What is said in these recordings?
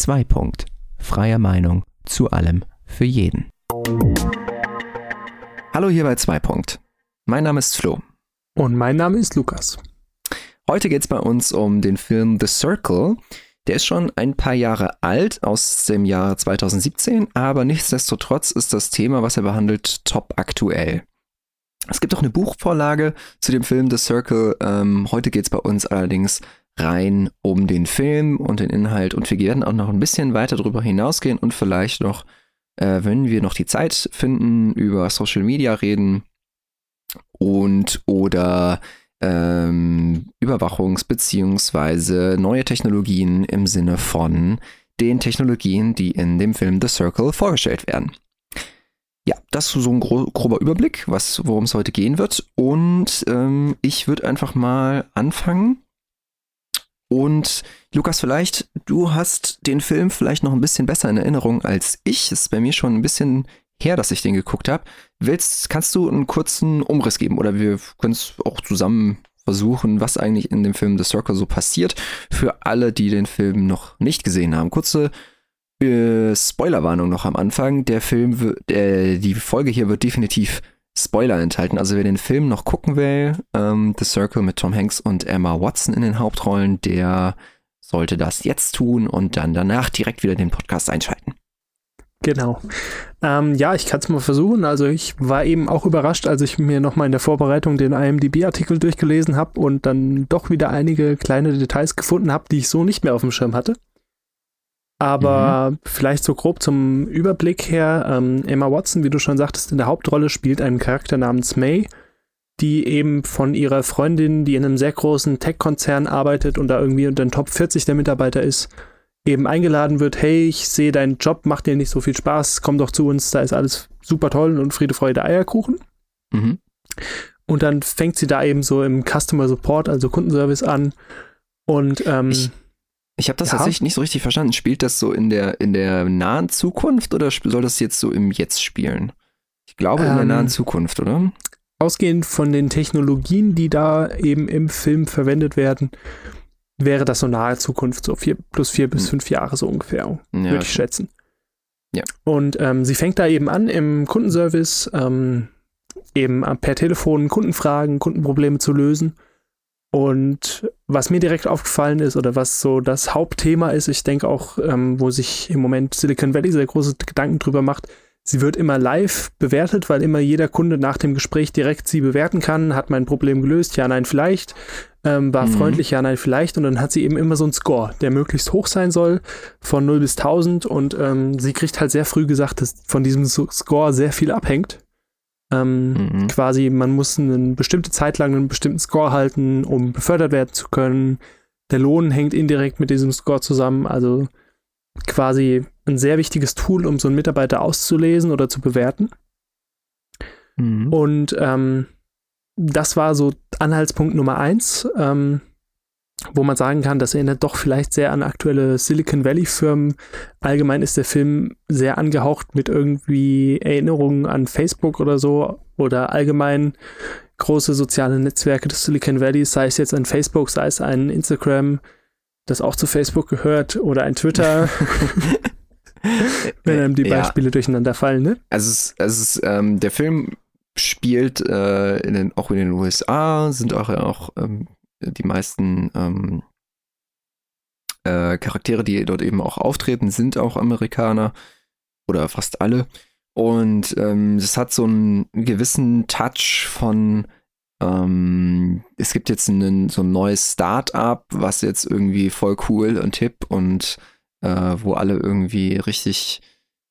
2. Punkt. Freie Meinung zu allem für jeden. Hallo hier bei 2. Punkt. Mein Name ist Flo. Und mein Name ist Lukas. Heute geht es bei uns um den Film The Circle. Der ist schon ein paar Jahre alt, aus dem Jahr 2017, aber nichtsdestotrotz ist das Thema, was er behandelt, top aktuell. Es gibt auch eine Buchvorlage zu dem Film The Circle. Ähm, heute geht es bei uns allerdings rein um den Film und den Inhalt und wir werden auch noch ein bisschen weiter darüber hinausgehen und vielleicht noch, äh, wenn wir noch die Zeit finden, über Social Media reden und oder ähm, Überwachungs- bzw. neue Technologien im Sinne von den Technologien, die in dem Film The Circle vorgestellt werden. Ja, das ist so ein gro grober Überblick, worum es heute gehen wird. Und ähm, ich würde einfach mal anfangen und Lukas, vielleicht, du hast den Film vielleicht noch ein bisschen besser in Erinnerung als ich. Es ist bei mir schon ein bisschen her, dass ich den geguckt habe. Willst, kannst du einen kurzen Umriss geben oder wir können es auch zusammen versuchen, was eigentlich in dem Film The Circle so passiert, für alle, die den Film noch nicht gesehen haben. Kurze äh, Spoilerwarnung noch am Anfang. Der Film, äh, die Folge hier wird definitiv Spoiler enthalten. Also wer den Film noch gucken will, ähm, The Circle mit Tom Hanks und Emma Watson in den Hauptrollen, der sollte das jetzt tun und dann danach direkt wieder den Podcast einschalten. Genau. Ähm, ja, ich kann es mal versuchen. Also ich war eben auch überrascht, als ich mir nochmal in der Vorbereitung den IMDB-Artikel durchgelesen habe und dann doch wieder einige kleine Details gefunden habe, die ich so nicht mehr auf dem Schirm hatte. Aber mhm. vielleicht so grob zum Überblick her, ähm, Emma Watson, wie du schon sagtest, in der Hauptrolle spielt einen Charakter namens May, die eben von ihrer Freundin, die in einem sehr großen Tech-Konzern arbeitet und da irgendwie unter den Top 40 der Mitarbeiter ist, eben eingeladen wird, hey, ich sehe, dein Job macht dir nicht so viel Spaß, komm doch zu uns, da ist alles super toll und Friede, Freude, Eierkuchen. Mhm. Und dann fängt sie da eben so im Customer Support, also Kundenservice an und ähm, ich ich habe das ja. tatsächlich nicht so richtig verstanden. Spielt das so in der, in der nahen Zukunft oder soll das jetzt so im Jetzt spielen? Ich glaube in der nahen ähm, Zukunft, oder? Ausgehend von den Technologien, die da eben im Film verwendet werden, wäre das so nahe Zukunft, so vier, plus vier bis hm. fünf Jahre so ungefähr, ja, würde ich schätzen. Ja. Und ähm, sie fängt da eben an im Kundenservice, ähm, eben per Telefon Kundenfragen, Kundenprobleme zu lösen und was mir direkt aufgefallen ist oder was so das Hauptthema ist, ich denke auch, ähm, wo sich im Moment Silicon Valley sehr große Gedanken drüber macht, sie wird immer live bewertet, weil immer jeder Kunde nach dem Gespräch direkt sie bewerten kann, hat mein Problem gelöst, ja, nein, vielleicht, ähm, war mhm. freundlich, ja, nein, vielleicht. Und dann hat sie eben immer so einen Score, der möglichst hoch sein soll, von 0 bis 1000 und ähm, sie kriegt halt sehr früh gesagt, dass von diesem Score sehr viel abhängt ähm, mhm. Quasi, man muss eine bestimmte Zeit lang einen bestimmten Score halten, um befördert werden zu können. Der Lohn hängt indirekt mit diesem Score zusammen. Also quasi ein sehr wichtiges Tool, um so einen Mitarbeiter auszulesen oder zu bewerten. Mhm. Und ähm, das war so Anhaltspunkt Nummer eins. Ähm, wo man sagen kann, das erinnert doch vielleicht sehr an aktuelle Silicon Valley-Firmen. Allgemein ist der Film sehr angehaucht mit irgendwie Erinnerungen an Facebook oder so oder allgemein große soziale Netzwerke des Silicon Valleys, sei es jetzt ein Facebook, sei es ein Instagram, das auch zu Facebook gehört oder ein Twitter. Wenn einem die Beispiele ja. durcheinander fallen, ne? Also, es, es ist, ähm, der Film spielt äh, in den, auch in den USA, sind auch, auch ähm, die meisten ähm, äh, Charaktere, die dort eben auch auftreten, sind auch Amerikaner oder fast alle. Und ähm, es hat so einen gewissen Touch von, ähm, es gibt jetzt einen, so ein neues Start-up, was jetzt irgendwie voll cool und hip und äh, wo alle irgendwie richtig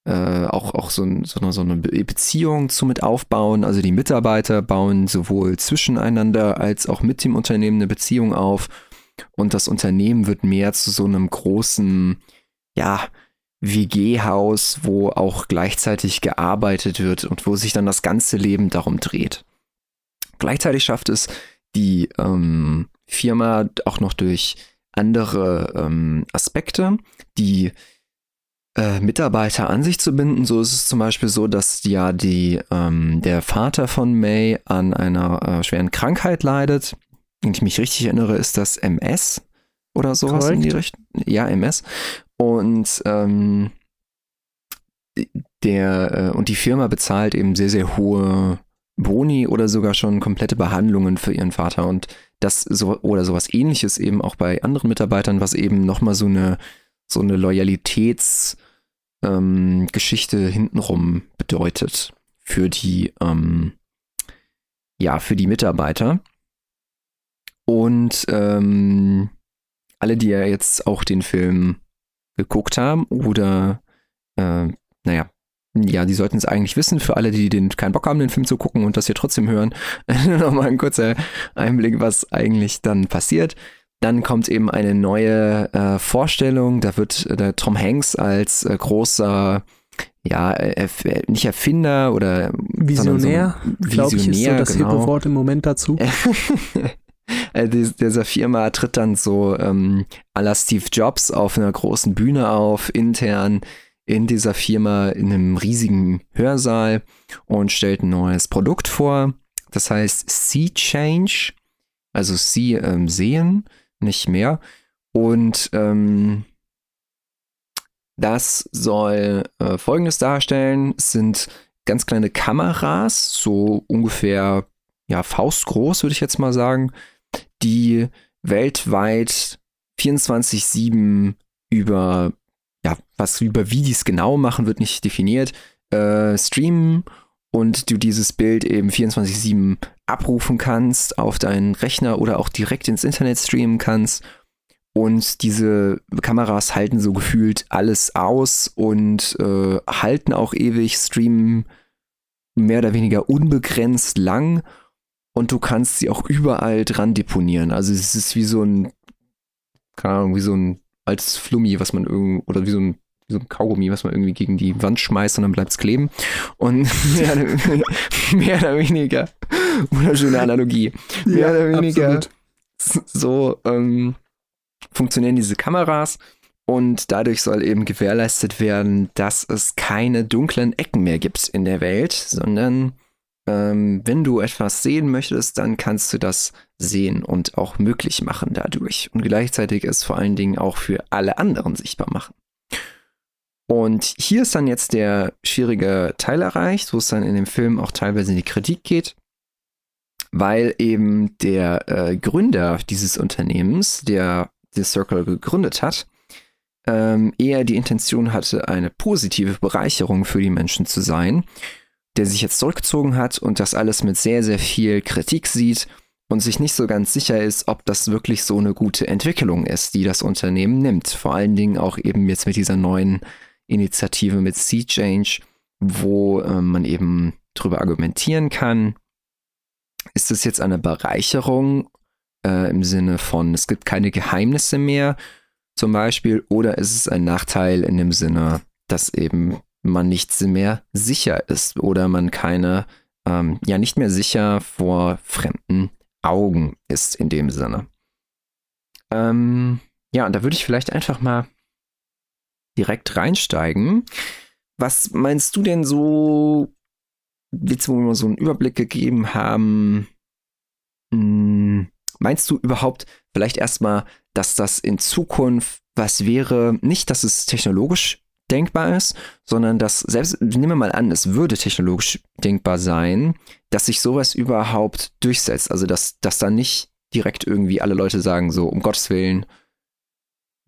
äh, auch, auch so, so, eine, so eine Beziehung zu mit aufbauen. Also die Mitarbeiter bauen sowohl zwischeneinander als auch mit dem Unternehmen eine Beziehung auf. Und das Unternehmen wird mehr zu so einem großen, ja, WG-Haus, wo auch gleichzeitig gearbeitet wird und wo sich dann das ganze Leben darum dreht. Gleichzeitig schafft es die ähm, Firma auch noch durch andere ähm, Aspekte, die äh, Mitarbeiter an sich zu binden. So ist es zum Beispiel so, dass ja die, ähm, der Vater von May an einer äh, schweren Krankheit leidet. Wenn ich mich richtig erinnere, ist das MS oder sowas Correct. in die Richtung. Ja, MS. Und ähm, der äh, und die Firma bezahlt eben sehr, sehr hohe Boni oder sogar schon komplette Behandlungen für ihren Vater und das so oder sowas ähnliches eben auch bei anderen Mitarbeitern, was eben nochmal so eine so eine Loyalitätsgeschichte ähm, hintenrum bedeutet für die ähm, ja für die Mitarbeiter und ähm, alle, die ja jetzt auch den Film geguckt haben oder äh, naja, ja, die sollten es eigentlich wissen. Für alle, die den keinen Bock haben, den Film zu gucken und das hier trotzdem hören, nochmal ein kurzer Einblick, was eigentlich dann passiert. Dann kommt eben eine neue äh, Vorstellung. Da wird äh, der Tom Hanks als äh, großer, ja, erf nicht Erfinder oder Visionär, so glaube ich, ist so das genau. hippe Wort im Moment dazu. Äh, dieser Firma tritt dann so ähm, à la Steve Jobs auf einer großen Bühne auf, intern in dieser Firma in einem riesigen Hörsaal und stellt ein neues Produkt vor. Das heißt Sea Change, also Sea ähm, sehen, nicht mehr. Und ähm, das soll äh, Folgendes darstellen. Es sind ganz kleine Kameras, so ungefähr ja, faustgroß, würde ich jetzt mal sagen, die weltweit 24-7 über ja, was über wie die es genau machen, wird nicht definiert, äh, streamen und du dieses Bild eben 24-7 abrufen kannst auf deinen Rechner oder auch direkt ins Internet streamen kannst. Und diese Kameras halten so gefühlt alles aus und äh, halten auch ewig, streamen mehr oder weniger unbegrenzt lang und du kannst sie auch überall dran deponieren. Also es ist wie so ein, keine Ahnung, wie so ein als Flummi, was man irgendwie, oder wie so ein so ein Kaugummi, was man irgendwie gegen die Wand schmeißt und dann bleibt es kleben. Und mehr, mehr, oder weniger, wunderschöne Analogie, mehr ja, oder weniger absolut. so ähm, funktionieren diese Kameras. Und dadurch soll eben gewährleistet werden, dass es keine dunklen Ecken mehr gibt in der Welt, sondern ähm, wenn du etwas sehen möchtest, dann kannst du das sehen und auch möglich machen dadurch. Und gleichzeitig es vor allen Dingen auch für alle anderen sichtbar machen. Und hier ist dann jetzt der schwierige Teil erreicht, wo es dann in dem Film auch teilweise in die Kritik geht, weil eben der äh, Gründer dieses Unternehmens, der The Circle gegründet hat, ähm, eher die Intention hatte, eine positive Bereicherung für die Menschen zu sein der sich jetzt zurückgezogen hat und das alles mit sehr, sehr viel Kritik sieht und sich nicht so ganz sicher ist, ob das wirklich so eine gute Entwicklung ist, die das Unternehmen nimmt. Vor allen Dingen auch eben jetzt mit dieser neuen Initiative mit Sea Change, wo äh, man eben darüber argumentieren kann, ist es jetzt eine Bereicherung äh, im Sinne von, es gibt keine Geheimnisse mehr zum Beispiel, oder ist es ein Nachteil in dem Sinne, dass eben man nicht mehr sicher ist oder man keine, ähm, ja, nicht mehr sicher vor fremden Augen ist in dem Sinne. Ähm, ja, und da würde ich vielleicht einfach mal direkt reinsteigen. Was meinst du denn so, jetzt wo wir so einen Überblick gegeben haben, hm, meinst du überhaupt vielleicht erstmal, dass das in Zukunft was wäre, nicht, dass es technologisch denkbar ist, sondern dass selbst, nehmen wir mal an, es würde technologisch denkbar sein, dass sich sowas überhaupt durchsetzt. Also dass, dass da nicht direkt irgendwie alle Leute sagen, so um Gottes Willen,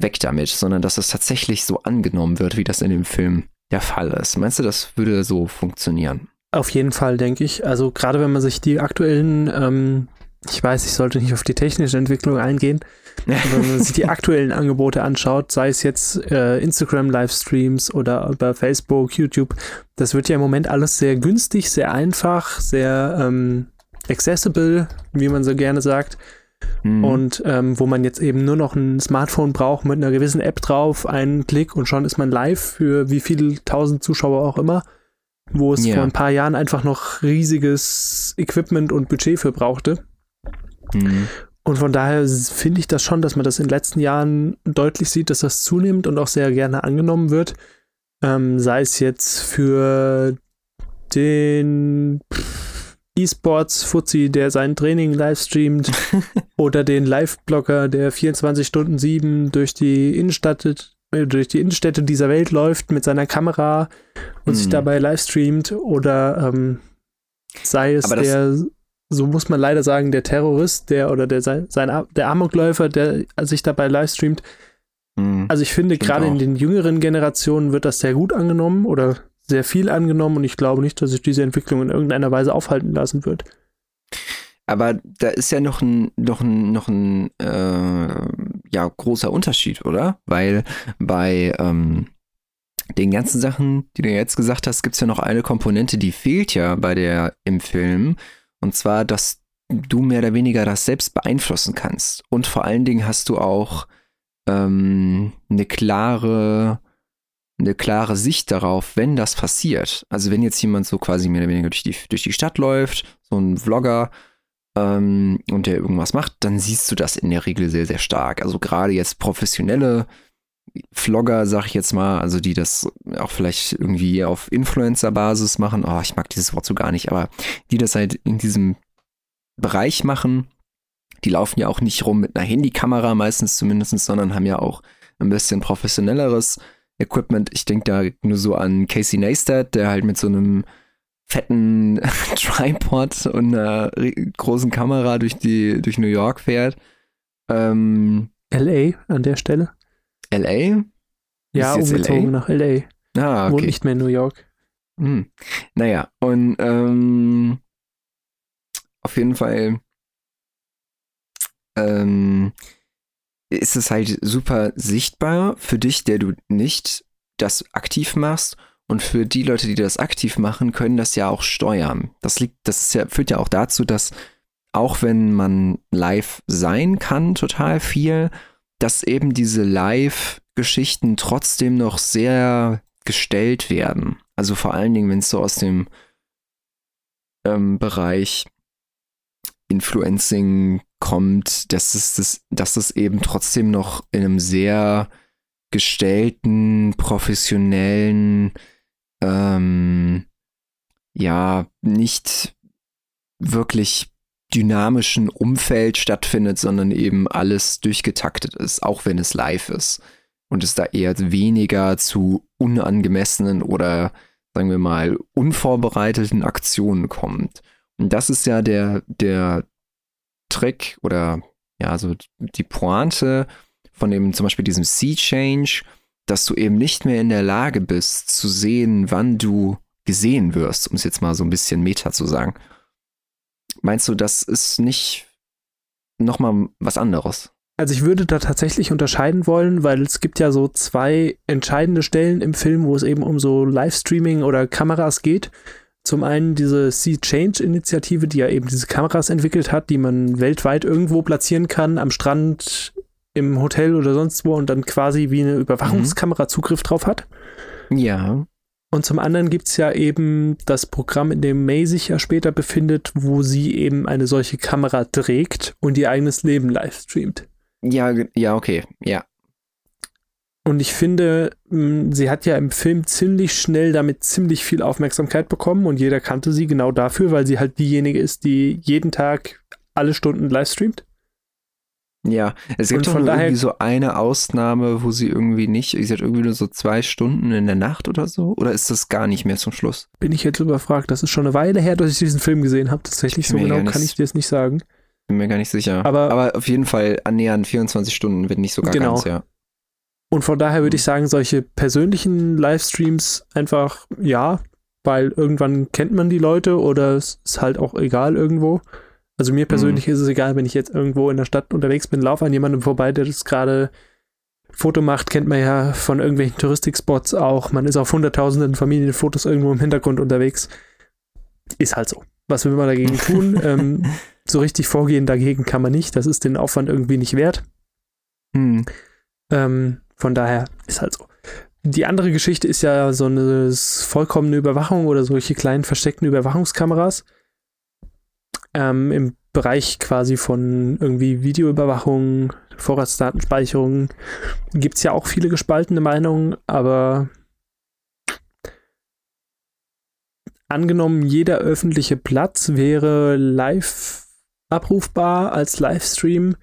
weg damit, sondern dass es tatsächlich so angenommen wird, wie das in dem Film der Fall ist. Meinst du, das würde so funktionieren? Auf jeden Fall, denke ich. Also gerade wenn man sich die aktuellen ähm, ich weiß, ich sollte nicht auf die technische Entwicklung eingehen, aber wenn man sich die aktuellen Angebote anschaut, sei es jetzt äh, Instagram-Livestreams oder über Facebook, YouTube, das wird ja im Moment alles sehr günstig, sehr einfach, sehr ähm, accessible, wie man so gerne sagt. Mhm. Und ähm, wo man jetzt eben nur noch ein Smartphone braucht mit einer gewissen App drauf, einen Klick und schon ist man live für wie viele tausend Zuschauer auch immer, wo es yeah. vor ein paar Jahren einfach noch riesiges Equipment und Budget für brauchte. Mhm. Und von daher finde ich das schon, dass man das in den letzten Jahren deutlich sieht, dass das zunimmt und auch sehr gerne angenommen wird. Ähm, sei es jetzt für den E-Sports-Fuzzi, der sein Training live streamt, oder den Live-Blogger, der 24 Stunden 7 durch die Innenstadt äh, durch die Innenstädte dieser Welt läuft mit seiner Kamera und mhm. sich dabei livestreamt oder ähm, sei es der, so muss man leider sagen, der Terrorist, der oder der sein, sein der Amokläufer, der sich dabei livestreamt. Mhm. Also ich finde, gerade in den jüngeren Generationen wird das sehr gut angenommen oder sehr viel angenommen und ich glaube nicht, dass sich diese Entwicklung in irgendeiner Weise aufhalten lassen wird. Aber da ist ja noch ein, noch ein, noch ein äh, ja, großer Unterschied, oder? Weil bei ähm, den ganzen Sachen, die du jetzt gesagt hast, gibt es ja noch eine Komponente, die fehlt ja bei der im Film. Und zwar, dass du mehr oder weniger das selbst beeinflussen kannst. Und vor allen Dingen hast du auch ähm, eine klare, eine klare Sicht darauf, wenn das passiert. Also wenn jetzt jemand so quasi mehr oder weniger durch die, durch die Stadt läuft, so ein Vlogger, ähm, und der irgendwas macht, dann siehst du das in der Regel sehr, sehr stark. Also gerade jetzt professionelle Vlogger, sag ich jetzt mal, also die das auch vielleicht irgendwie auf Influencer-Basis machen. Oh, ich mag dieses Wort so gar nicht, aber die das halt in diesem Bereich machen, die laufen ja auch nicht rum mit einer Handykamera meistens zumindest, sondern haben ja auch ein bisschen professionelleres Equipment. Ich denke da nur so an Casey Neistat, der halt mit so einem fetten Tripod und einer großen Kamera durch die durch New York fährt. Ähm, LA an der Stelle. LA? Ja, umgezogen LA? nach LA. Ah, okay. Wohnt nicht mehr in New York. Hm. Naja, und ähm, auf jeden Fall ähm, ist es halt super sichtbar für dich, der du nicht das aktiv machst und für die Leute, die das aktiv machen, können das ja auch steuern. Das liegt, das ja, führt ja auch dazu, dass auch wenn man live sein kann, total viel, dass eben diese Live-Geschichten trotzdem noch sehr gestellt werden. Also vor allen Dingen, wenn es so aus dem ähm, Bereich Influencing kommt, dass es, das, dass es eben trotzdem noch in einem sehr gestellten, professionellen ähm, ja nicht wirklich dynamischen Umfeld stattfindet, sondern eben alles durchgetaktet ist, auch wenn es live ist. Und es da eher weniger zu unangemessenen oder sagen wir mal unvorbereiteten Aktionen kommt. Und das ist ja der, der Trick oder ja, so die Pointe von dem zum Beispiel diesem Sea Change, dass du eben nicht mehr in der Lage bist zu sehen, wann du gesehen wirst, um es jetzt mal so ein bisschen meta zu sagen. Meinst du, das ist nicht nochmal was anderes? Also ich würde da tatsächlich unterscheiden wollen, weil es gibt ja so zwei entscheidende Stellen im Film, wo es eben um so Livestreaming oder Kameras geht. Zum einen diese Sea Change Initiative, die ja eben diese Kameras entwickelt hat, die man weltweit irgendwo platzieren kann, am Strand, im Hotel oder sonst wo und dann quasi wie eine Überwachungskamera mhm. Zugriff drauf hat. Ja. Und zum anderen gibt es ja eben das Programm, in dem May sich ja später befindet, wo sie eben eine solche Kamera trägt und ihr eigenes Leben live streamt. Ja, ja, okay, ja. Und ich finde, sie hat ja im Film ziemlich schnell damit ziemlich viel Aufmerksamkeit bekommen und jeder kannte sie genau dafür, weil sie halt diejenige ist, die jeden Tag alle Stunden live streamt. Ja, es gibt doch irgendwie so eine Ausnahme, wo sie irgendwie nicht, sie hat irgendwie nur so zwei Stunden in der Nacht oder so. Oder ist das gar nicht mehr zum Schluss? Bin ich jetzt überfragt. Das ist schon eine Weile her, dass ich diesen Film gesehen habe. Tatsächlich so genau kann ich dir das nicht sagen. Bin mir gar nicht sicher. Aber, Aber auf jeden Fall annähernd 24 Stunden, wenn nicht sogar genau. ganz, ja. Und von daher würde ich sagen, solche persönlichen Livestreams einfach ja, weil irgendwann kennt man die Leute oder es ist halt auch egal irgendwo. Also mir persönlich mhm. ist es egal, wenn ich jetzt irgendwo in der Stadt unterwegs bin, laufe an jemandem vorbei, der das gerade Foto macht, kennt man ja von irgendwelchen Touristikspots auch. Man ist auf hunderttausenden Familienfotos irgendwo im Hintergrund unterwegs. Ist halt so. Was will man dagegen tun? ähm, so richtig vorgehen dagegen kann man nicht. Das ist den Aufwand irgendwie nicht wert. Mhm. Ähm, von daher ist halt so. Die andere Geschichte ist ja so eine vollkommene Überwachung oder solche kleinen versteckten Überwachungskameras ähm, im Bereich quasi von irgendwie Videoüberwachung, Vorratsdatenspeicherung gibt es ja auch viele gespaltene Meinungen, aber angenommen, jeder öffentliche Platz wäre live abrufbar als Livestream,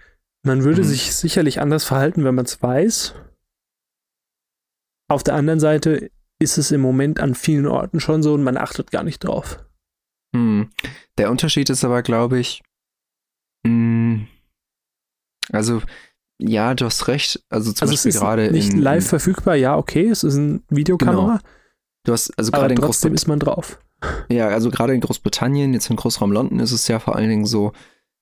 man würde mhm. sich sicherlich anders verhalten, wenn man es weiß. Auf der anderen Seite ist es im Moment an vielen Orten schon so und man achtet gar nicht drauf. Hm. Der Unterschied ist aber, glaube ich, mh, hm, also ja, du hast recht. Also zum also Beispiel gerade nicht in, live verfügbar. Ja, okay, es ist eine Videokamera. Genau. Du hast also gerade in trotzdem ist man drauf. Ja, also gerade in Großbritannien, jetzt im Großraum London ist es ja vor allen Dingen so,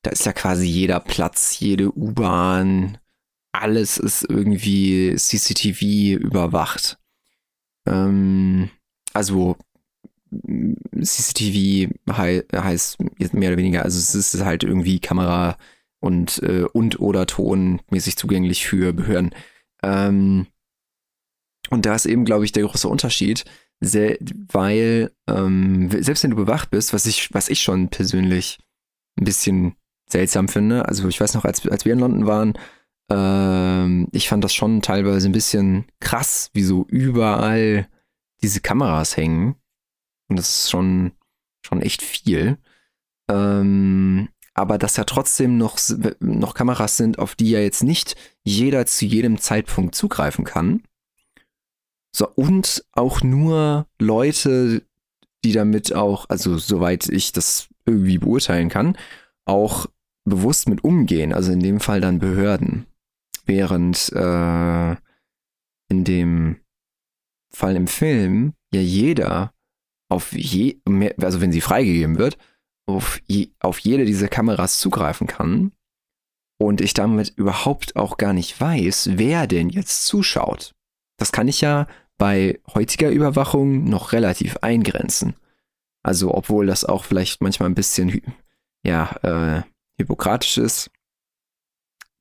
da ist ja quasi jeder Platz, jede U-Bahn, alles ist irgendwie CCTV überwacht. Ähm, also CCTV hei heißt mehr oder weniger, also es ist halt irgendwie Kamera und, äh, und oder Ton mäßig zugänglich für Behörden. Ähm, und da ist eben, glaube ich, der große Unterschied, weil ähm, selbst wenn du bewacht bist, was ich, was ich schon persönlich ein bisschen seltsam finde, also ich weiß noch, als, als wir in London waren, ähm, ich fand das schon teilweise ein bisschen krass, wie so überall diese Kameras hängen. Und das ist schon, schon echt viel. Ähm, aber dass ja trotzdem noch, noch Kameras sind, auf die ja jetzt nicht jeder zu jedem Zeitpunkt zugreifen kann. So, und auch nur Leute, die damit auch, also soweit ich das irgendwie beurteilen kann, auch bewusst mit umgehen, also in dem Fall dann Behörden. Während äh, in dem Fall im Film ja jeder auf je, also wenn sie freigegeben wird, auf, je, auf jede dieser Kameras zugreifen kann und ich damit überhaupt auch gar nicht weiß, wer denn jetzt zuschaut. Das kann ich ja bei heutiger Überwachung noch relativ eingrenzen. Also obwohl das auch vielleicht manchmal ein bisschen ja, äh, hypokratisch ist,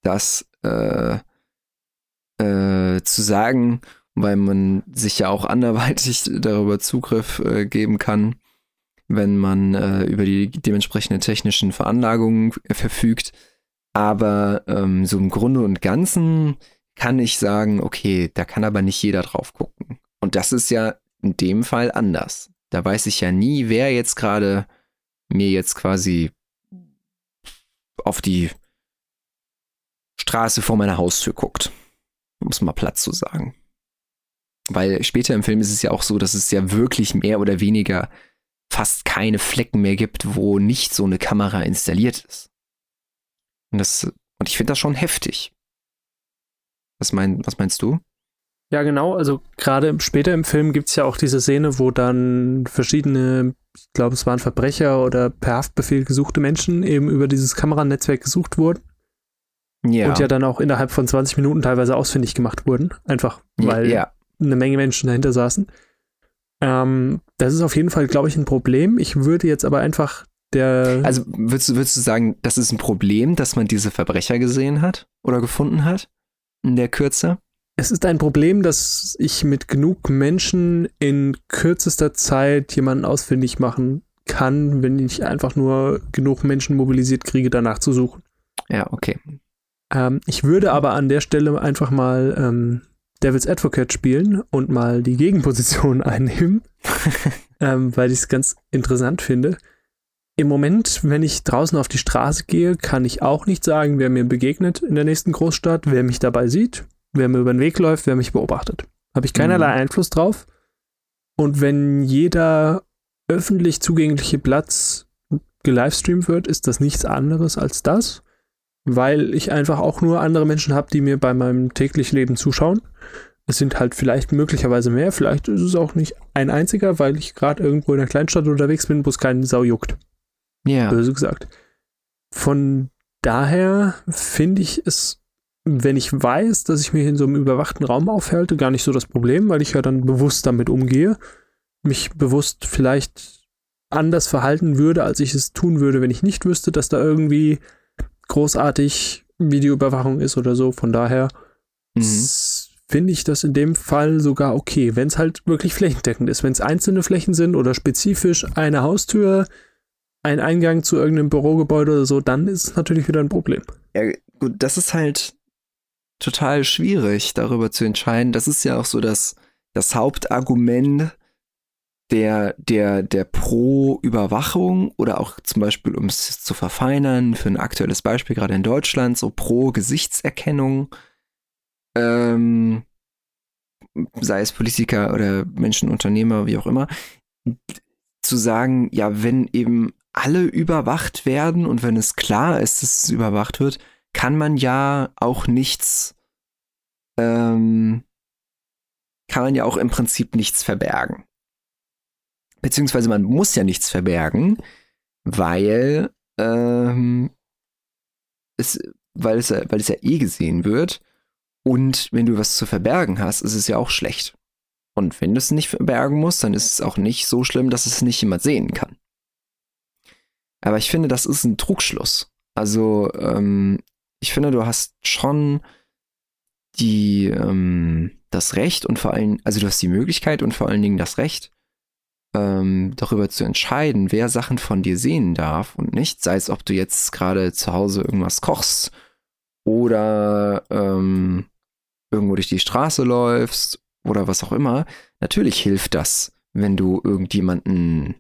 das äh, äh, zu sagen, weil man sich ja auch anderweitig darüber Zugriff äh, geben kann, wenn man äh, über die dementsprechenden technischen Veranlagungen verfügt. Aber ähm, so im Grunde und Ganzen kann ich sagen, okay, da kann aber nicht jeder drauf gucken. Und das ist ja in dem Fall anders. Da weiß ich ja nie, wer jetzt gerade mir jetzt quasi auf die Straße vor meiner Haustür guckt. Um es mal Platz zu sagen. Weil später im Film ist es ja auch so, dass es ja wirklich mehr oder weniger fast keine Flecken mehr gibt, wo nicht so eine Kamera installiert ist. Und, das, und ich finde das schon heftig. Was, mein, was meinst du? Ja, genau. Also gerade später im Film gibt es ja auch diese Szene, wo dann verschiedene, ich glaube, es waren Verbrecher oder per Haftbefehl gesuchte Menschen eben über dieses Kameranetzwerk gesucht wurden. Ja. Und ja dann auch innerhalb von 20 Minuten teilweise ausfindig gemacht wurden. Einfach weil ja. eine Menge Menschen dahinter saßen. Ähm, das ist auf jeden Fall, glaube ich, ein Problem. Ich würde jetzt aber einfach der. Also würdest du, würdest du sagen, das ist ein Problem, dass man diese Verbrecher gesehen hat oder gefunden hat? In der Kürze? Es ist ein Problem, dass ich mit genug Menschen in kürzester Zeit jemanden ausfindig machen kann, wenn ich einfach nur genug Menschen mobilisiert kriege, danach zu suchen. Ja, okay. Ähm, ich würde aber an der Stelle einfach mal ähm, Devil's Advocate spielen und mal die Gegenposition einnehmen, ähm, weil ich es ganz interessant finde. Im Moment, wenn ich draußen auf die Straße gehe, kann ich auch nicht sagen, wer mir begegnet in der nächsten Großstadt, wer mich dabei sieht, wer mir über den Weg läuft, wer mich beobachtet. Habe ich keinerlei mhm. Einfluss drauf. Und wenn jeder öffentlich zugängliche Platz gelivestreamt wird, ist das nichts anderes als das weil ich einfach auch nur andere Menschen habe, die mir bei meinem täglichen Leben zuschauen. Es sind halt vielleicht möglicherweise mehr, vielleicht ist es auch nicht ein einziger, weil ich gerade irgendwo in einer Kleinstadt unterwegs bin, wo es keinen Sau juckt. Ja. Yeah. Böse gesagt. Von daher finde ich es, wenn ich weiß, dass ich mich in so einem überwachten Raum aufhalte, gar nicht so das Problem, weil ich ja dann bewusst damit umgehe, mich bewusst vielleicht anders verhalten würde, als ich es tun würde, wenn ich nicht wüsste, dass da irgendwie großartig Videoüberwachung ist oder so. Von daher mhm. finde ich das in dem Fall sogar okay, wenn es halt wirklich flächendeckend ist. Wenn es einzelne Flächen sind oder spezifisch eine Haustür, ein Eingang zu irgendeinem Bürogebäude oder so, dann ist es natürlich wieder ein Problem. Ja, gut, das ist halt total schwierig, darüber zu entscheiden. Das ist ja auch so das, das Hauptargument der, der, der Pro-Überwachung oder auch zum Beispiel, um es zu verfeinern, für ein aktuelles Beispiel, gerade in Deutschland, so Pro-Gesichtserkennung. Ähm, sei es Politiker oder Menschen, Unternehmer, wie auch immer, zu sagen, ja, wenn eben alle überwacht werden und wenn es klar ist, dass es überwacht wird, kann man ja auch nichts, ähm, kann man ja auch im Prinzip nichts verbergen. Beziehungsweise man muss ja nichts verbergen, weil, ähm, es, weil, es, weil es ja eh gesehen wird. Und wenn du was zu verbergen hast, ist es ja auch schlecht. Und wenn du es nicht verbergen musst, dann ist es auch nicht so schlimm, dass es nicht jemand sehen kann. Aber ich finde, das ist ein Trugschluss. Also, ähm, ich finde, du hast schon die, ähm, das Recht und vor allem, also du hast die Möglichkeit und vor allen Dingen das Recht, ähm, darüber zu entscheiden, wer Sachen von dir sehen darf und nicht, sei es, ob du jetzt gerade zu Hause irgendwas kochst oder ähm, irgendwo durch die Straße läufst oder was auch immer. Natürlich hilft das, wenn du irgendjemanden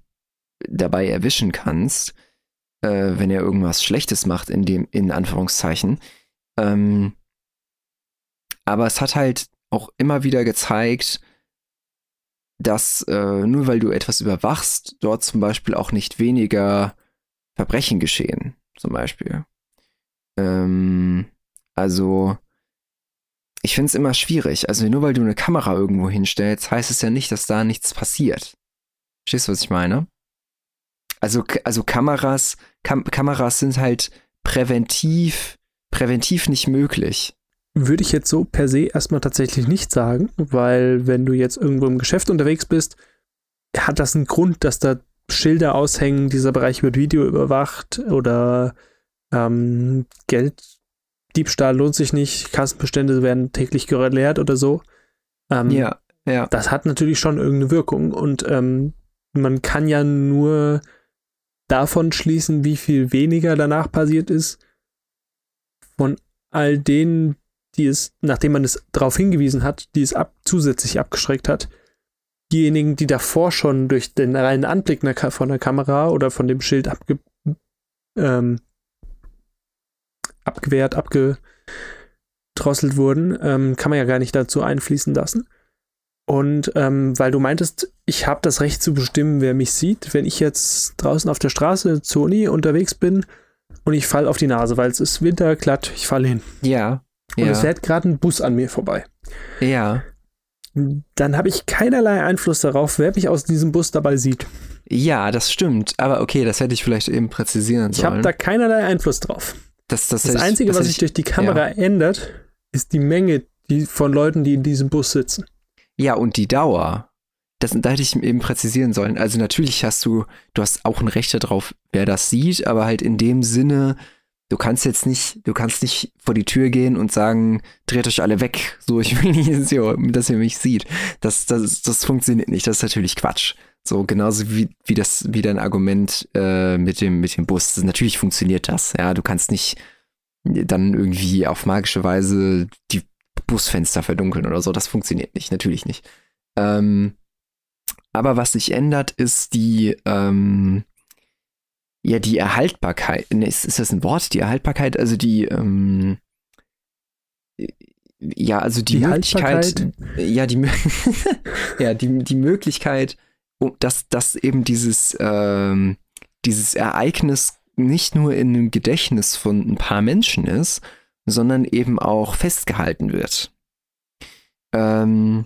dabei erwischen kannst, äh, wenn er irgendwas Schlechtes macht, in dem, in Anführungszeichen. Ähm, aber es hat halt auch immer wieder gezeigt, dass äh, nur weil du etwas überwachst, dort zum Beispiel auch nicht weniger Verbrechen geschehen, zum Beispiel. Ähm, also, ich finde es immer schwierig. Also, nur weil du eine Kamera irgendwo hinstellst, heißt es ja nicht, dass da nichts passiert. Verstehst du, was ich meine? Also, also Kameras, Kam Kameras sind halt präventiv, präventiv nicht möglich. Würde ich jetzt so per se erstmal tatsächlich nicht sagen, weil wenn du jetzt irgendwo im Geschäft unterwegs bist, hat das einen Grund, dass da Schilder aushängen, dieser Bereich wird Video überwacht oder ähm, Gelddiebstahl lohnt sich nicht, Kassenbestände werden täglich geleert oder so. Ähm, ja, ja. Das hat natürlich schon irgendeine Wirkung und ähm, man kann ja nur davon schließen, wie viel weniger danach passiert ist, von all denen, die es, nachdem man es darauf hingewiesen hat, die es ab, zusätzlich abgeschreckt hat. Diejenigen, die davor schon durch den reinen Anblick von der Kamera oder von dem Schild abge, ähm, abgewehrt, abgedrosselt wurden, ähm, kann man ja gar nicht dazu einfließen lassen. Und ähm, weil du meintest, ich habe das Recht zu bestimmen, wer mich sieht, wenn ich jetzt draußen auf der Straße Uni unterwegs bin und ich falle auf die Nase, weil es ist Winter, glatt, ich falle hin. Ja. Und ja. es fährt gerade ein Bus an mir vorbei. Ja. Dann habe ich keinerlei Einfluss darauf, wer mich aus diesem Bus dabei sieht. Ja, das stimmt. Aber okay, das hätte ich vielleicht eben präzisieren sollen. Ich habe da keinerlei Einfluss drauf. Das, das, das Einzige, was sich durch die Kamera ja. ändert, ist die Menge die, von Leuten, die in diesem Bus sitzen. Ja, und die Dauer. Das, da hätte ich eben präzisieren sollen. Also natürlich hast du, du hast auch ein Recht darauf, wer das sieht, aber halt in dem Sinne, du kannst jetzt nicht, du kannst nicht vor die Tür gehen und sagen, dreht euch alle weg, so ich will nicht, dass ihr mich sieht. Das, das, das funktioniert nicht, das ist natürlich Quatsch. So genauso wie, wie das, wie dein Argument äh, mit dem, mit dem Bus. Das, natürlich funktioniert das, ja. Du kannst nicht dann irgendwie auf magische Weise die Busfenster verdunkeln oder so. Das funktioniert nicht, natürlich nicht. Ähm, aber was sich ändert, ist die, ähm, ja, die Erhaltbarkeit. Ne, ist, ist das ein Wort? Die Erhaltbarkeit, also die, ähm, ja, also die, die Möglichkeit, ja, die, ja, die, die Möglichkeit, dass, dass eben dieses, ähm, dieses Ereignis nicht nur in dem Gedächtnis von ein paar Menschen ist, sondern eben auch festgehalten wird. Ähm,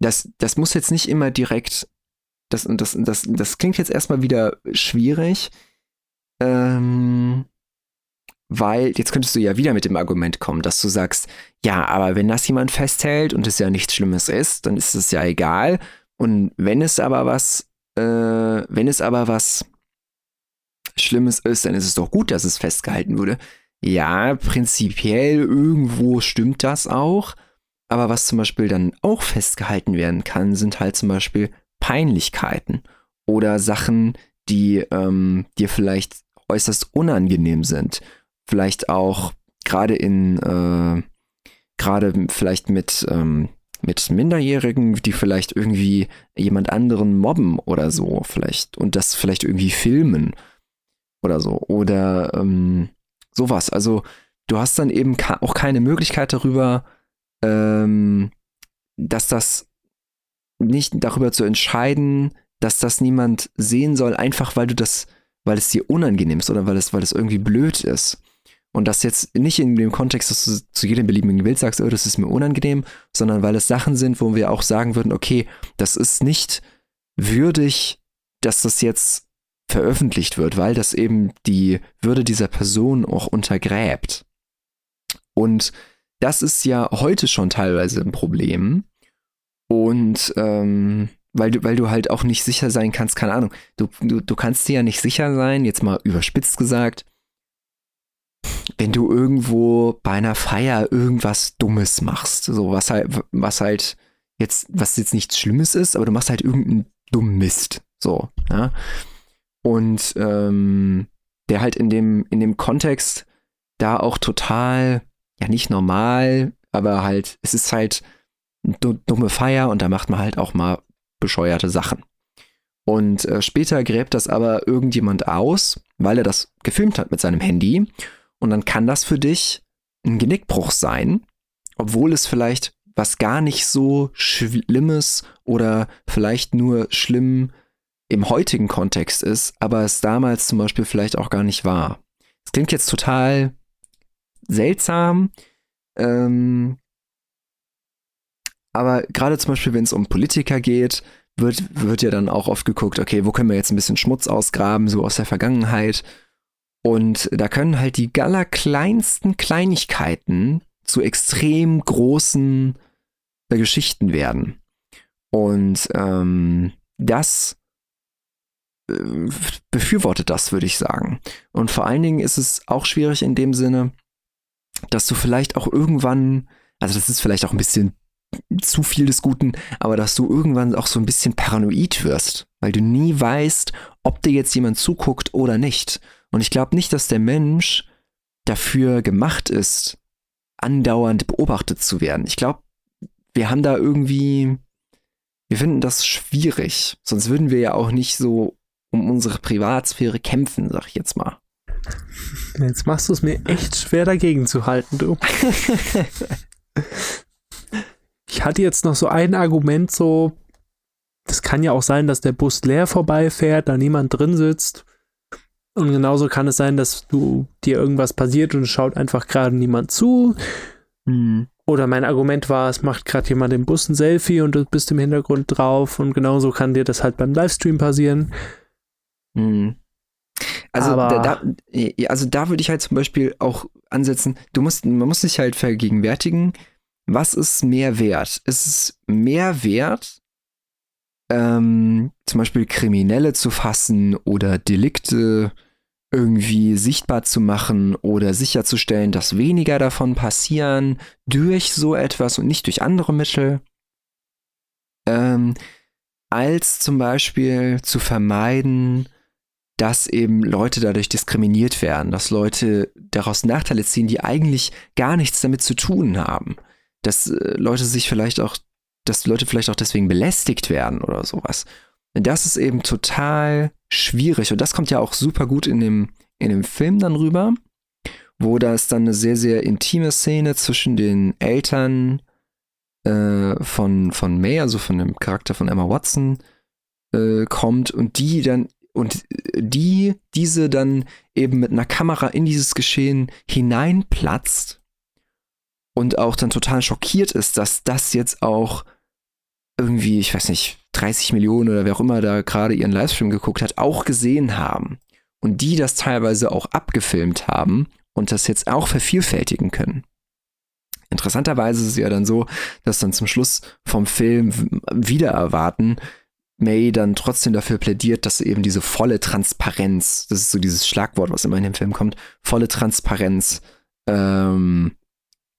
das, das muss jetzt nicht immer direkt, das, das, das, das klingt jetzt erstmal wieder schwierig, ähm, weil jetzt könntest du ja wieder mit dem Argument kommen, dass du sagst, ja, aber wenn das jemand festhält und es ja nichts Schlimmes ist, dann ist es ja egal. Und wenn es aber was, äh, wenn es aber was Schlimmes ist, dann ist es doch gut, dass es festgehalten wurde. Ja, prinzipiell irgendwo stimmt das auch. Aber was zum Beispiel dann auch festgehalten werden kann, sind halt zum Beispiel Peinlichkeiten oder Sachen, die ähm, dir vielleicht äußerst unangenehm sind. Vielleicht auch gerade in, äh, gerade vielleicht mit, ähm, mit Minderjährigen, die vielleicht irgendwie jemand anderen mobben oder so, vielleicht und das vielleicht irgendwie filmen oder so. Oder ähm, Sowas. Also du hast dann eben auch keine Möglichkeit darüber, ähm, dass das nicht darüber zu entscheiden, dass das niemand sehen soll, einfach weil du das, weil es dir unangenehm ist oder weil es, weil es irgendwie blöd ist. Und das jetzt nicht in dem Kontext, dass du zu jedem beliebigen Bild sagst, oh, das ist mir unangenehm, sondern weil es Sachen sind, wo wir auch sagen würden, okay, das ist nicht würdig, dass das jetzt veröffentlicht wird, weil das eben die Würde dieser Person auch untergräbt. Und das ist ja heute schon teilweise ein Problem. Und ähm, weil du, weil du halt auch nicht sicher sein kannst, keine Ahnung, du, du, du kannst dir ja nicht sicher sein, jetzt mal überspitzt gesagt, wenn du irgendwo bei einer Feier irgendwas Dummes machst, so was halt, was halt jetzt, was jetzt nichts Schlimmes ist, aber du machst halt irgendeinen dummen Mist, so, ja. Und ähm, der halt in dem, in dem Kontext da auch total, ja nicht normal, aber halt, es ist halt dumme Feier und da macht man halt auch mal bescheuerte Sachen. Und äh, später gräbt das aber irgendjemand aus, weil er das gefilmt hat mit seinem Handy. Und dann kann das für dich ein Genickbruch sein, obwohl es vielleicht was gar nicht so Schlimmes oder vielleicht nur schlimm im heutigen Kontext ist, aber es damals zum Beispiel vielleicht auch gar nicht war. Es klingt jetzt total seltsam, ähm, aber gerade zum Beispiel, wenn es um Politiker geht, wird, wird ja dann auch oft geguckt, okay, wo können wir jetzt ein bisschen Schmutz ausgraben, so aus der Vergangenheit. Und da können halt die allerkleinsten Kleinigkeiten zu extrem großen äh, Geschichten werden. Und ähm, das äh, befürwortet das, würde ich sagen. Und vor allen Dingen ist es auch schwierig in dem Sinne, dass du vielleicht auch irgendwann, also das ist vielleicht auch ein bisschen zu viel des Guten, aber dass du irgendwann auch so ein bisschen paranoid wirst, weil du nie weißt, ob dir jetzt jemand zuguckt oder nicht. Und ich glaube nicht, dass der Mensch dafür gemacht ist, andauernd beobachtet zu werden. Ich glaube, wir haben da irgendwie, wir finden das schwierig. Sonst würden wir ja auch nicht so um unsere Privatsphäre kämpfen, sag ich jetzt mal. Jetzt machst du es mir echt schwer dagegen zu halten, du. Ich hatte jetzt noch so ein Argument, so, das kann ja auch sein, dass der Bus leer vorbeifährt, da niemand drin sitzt. Und genauso kann es sein, dass du dir irgendwas passiert und schaut einfach gerade niemand zu. Mhm. Oder mein Argument war, es macht gerade jemand im Bus ein Selfie und du bist im Hintergrund drauf und genauso kann dir das halt beim Livestream passieren. Mhm. Also, da, da, also da würde ich halt zum Beispiel auch ansetzen, du musst, man muss sich halt vergegenwärtigen, was ist mehr wert? Ist es mehr wert, ähm, zum Beispiel Kriminelle zu fassen oder Delikte irgendwie sichtbar zu machen oder sicherzustellen, dass weniger davon passieren durch so etwas und nicht durch andere Mittel, ähm, als zum Beispiel zu vermeiden, dass eben Leute dadurch diskriminiert werden, dass Leute daraus Nachteile ziehen, die eigentlich gar nichts damit zu tun haben dass äh, Leute sich vielleicht auch, dass Leute vielleicht auch deswegen belästigt werden oder sowas. Das ist eben total schwierig. Und das kommt ja auch super gut in dem, in dem Film dann rüber, wo da ist dann eine sehr, sehr intime Szene zwischen den Eltern äh, von, von May, also von dem Charakter von Emma Watson, äh, kommt und die dann und die diese dann eben mit einer Kamera in dieses Geschehen hineinplatzt und auch dann total schockiert ist, dass das jetzt auch irgendwie, ich weiß nicht, 30 Millionen oder wer auch immer da gerade ihren Livestream geguckt hat, auch gesehen haben. Und die das teilweise auch abgefilmt haben und das jetzt auch vervielfältigen können. Interessanterweise ist es ja dann so, dass dann zum Schluss vom Film wieder erwarten, May dann trotzdem dafür plädiert, dass eben diese volle Transparenz, das ist so dieses Schlagwort, was immer in dem Film kommt, volle Transparenz ähm,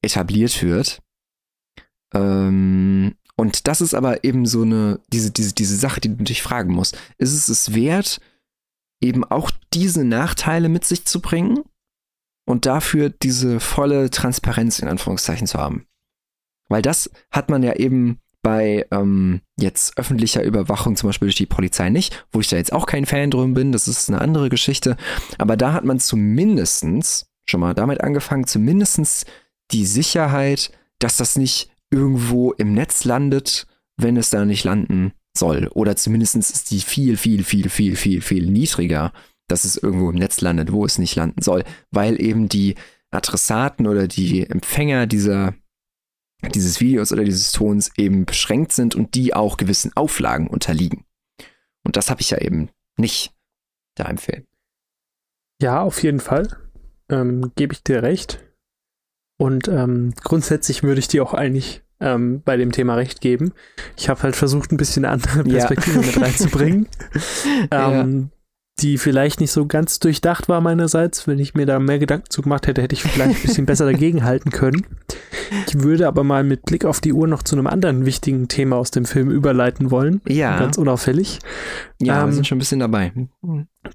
etabliert wird. Ähm, und das ist aber eben so eine, diese, diese, diese Sache, die du dich fragen musst. Ist es es wert, eben auch diese Nachteile mit sich zu bringen und dafür diese volle Transparenz in Anführungszeichen zu haben? Weil das hat man ja eben bei ähm, jetzt öffentlicher Überwachung, zum Beispiel durch die Polizei nicht, wo ich da jetzt auch kein Fan drin bin, das ist eine andere Geschichte. Aber da hat man zumindestens schon mal damit angefangen, zumindestens die Sicherheit, dass das nicht irgendwo im Netz landet, wenn es da nicht landen soll. Oder zumindest ist die viel, viel, viel, viel, viel, viel niedriger, dass es irgendwo im Netz landet, wo es nicht landen soll, weil eben die Adressaten oder die Empfänger dieser, dieses Videos oder dieses Tons eben beschränkt sind und die auch gewissen Auflagen unterliegen. Und das habe ich ja eben nicht da im Film. Ja, auf jeden Fall. Ähm, Gebe ich dir recht. Und ähm, grundsätzlich würde ich dir auch eigentlich ähm, bei dem Thema recht geben. Ich habe halt versucht, ein bisschen eine andere Perspektive ja. mit reinzubringen. ähm, die vielleicht nicht so ganz durchdacht war meinerseits. Wenn ich mir da mehr Gedanken zu gemacht hätte, hätte ich vielleicht ein bisschen besser dagegen halten können. Ich würde aber mal mit Blick auf die Uhr noch zu einem anderen wichtigen Thema aus dem Film überleiten wollen. Ja. Ganz unauffällig. Ja, ähm, wir sind schon ein bisschen dabei.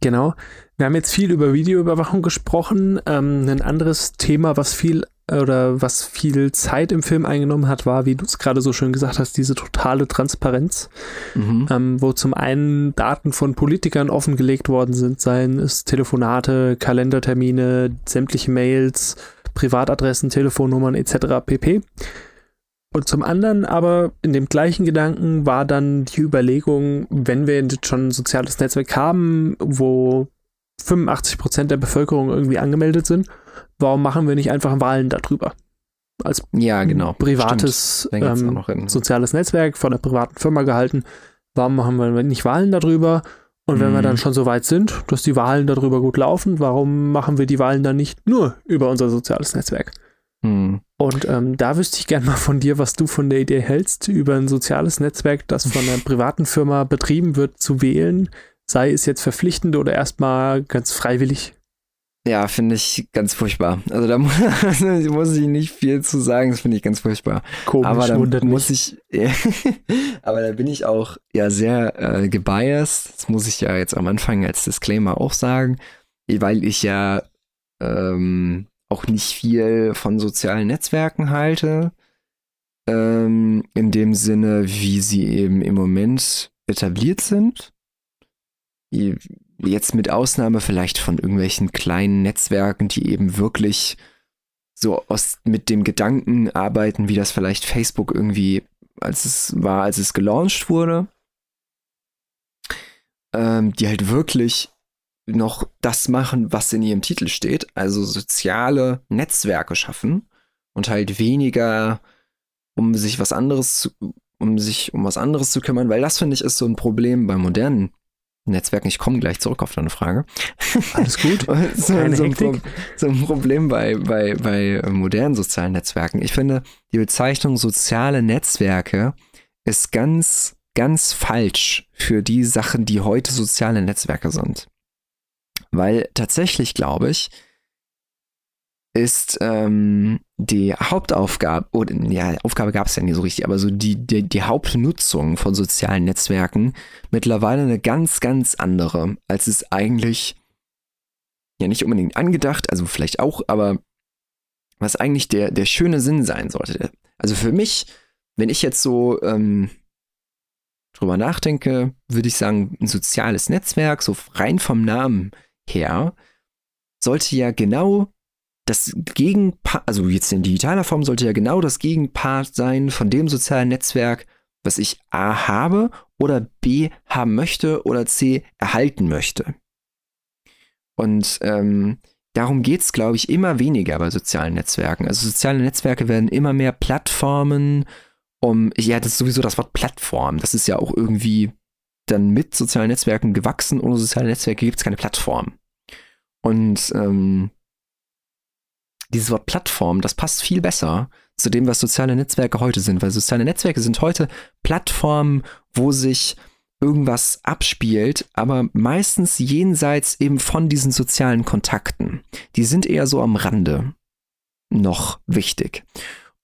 Genau. Wir haben jetzt viel über Videoüberwachung gesprochen. Ähm, ein anderes Thema, was viel oder was viel Zeit im Film eingenommen hat, war, wie du es gerade so schön gesagt hast, diese totale Transparenz, mhm. ähm, wo zum einen Daten von Politikern offengelegt worden sind, seien es Telefonate, Kalendertermine, sämtliche Mails, Privatadressen, Telefonnummern etc. pp. Und zum anderen aber in dem gleichen Gedanken war dann die Überlegung, wenn wir jetzt schon ein soziales Netzwerk haben, wo 85 Prozent der Bevölkerung irgendwie angemeldet sind, warum machen wir nicht einfach Wahlen darüber? Als ja, genau. privates ähm, soziales Netzwerk von einer privaten Firma gehalten. Warum machen wir nicht Wahlen darüber? Und wenn mhm. wir dann schon so weit sind, dass die Wahlen darüber gut laufen, warum machen wir die Wahlen dann nicht nur über unser soziales Netzwerk? Mhm. Und ähm, da wüsste ich gerne mal von dir, was du von der Idee hältst, über ein soziales Netzwerk, das von einer privaten Firma betrieben wird, zu wählen, sei es jetzt verpflichtend oder erstmal ganz freiwillig. Ja, finde ich ganz furchtbar. Also da muss ich nicht viel zu sagen, das finde ich ganz furchtbar. Komisch, aber da muss ich, aber da bin ich auch ja sehr äh, gebiased. Das muss ich ja jetzt am Anfang als Disclaimer auch sagen, weil ich ja ähm, auch nicht viel von sozialen Netzwerken halte. Ähm, in dem Sinne, wie sie eben im Moment etabliert sind jetzt mit Ausnahme vielleicht von irgendwelchen kleinen Netzwerken, die eben wirklich so aus, mit dem Gedanken arbeiten, wie das vielleicht Facebook irgendwie, als es war, als es gelauncht wurde, ähm, die halt wirklich noch das machen, was in ihrem Titel steht, also soziale Netzwerke schaffen und halt weniger um sich was anderes zu, um sich um was anderes zu kümmern, weil das finde ich ist so ein Problem bei modernen Netzwerken. Ich komme gleich zurück auf deine Frage. Alles gut. so, Keine so, ein Pro, so, ein Problem bei, bei, bei modernen sozialen Netzwerken. Ich finde, die Bezeichnung soziale Netzwerke ist ganz, ganz falsch für die Sachen, die heute soziale Netzwerke sind. Weil tatsächlich glaube ich, ist ähm, die Hauptaufgabe, oder ja, Aufgabe gab es ja nie so richtig, aber so die, die, die Hauptnutzung von sozialen Netzwerken mittlerweile eine ganz, ganz andere, als es eigentlich ja nicht unbedingt angedacht, also vielleicht auch, aber was eigentlich der, der schöne Sinn sein sollte. Also für mich, wenn ich jetzt so ähm, drüber nachdenke, würde ich sagen, ein soziales Netzwerk, so rein vom Namen her, sollte ja genau das Gegenpart, also jetzt in digitaler Form sollte ja genau das Gegenpart sein von dem sozialen Netzwerk, was ich A habe oder B haben möchte oder C erhalten möchte. Und ähm, darum geht es, glaube ich, immer weniger bei sozialen Netzwerken. Also soziale Netzwerke werden immer mehr Plattformen, um, ja, das ist sowieso das Wort Plattform. Das ist ja auch irgendwie dann mit sozialen Netzwerken gewachsen. Ohne soziale Netzwerke gibt es keine Plattform. Und ähm, dieses Wort Plattform, das passt viel besser zu dem, was soziale Netzwerke heute sind, weil soziale Netzwerke sind heute Plattformen, wo sich irgendwas abspielt, aber meistens jenseits eben von diesen sozialen Kontakten. Die sind eher so am Rande noch wichtig.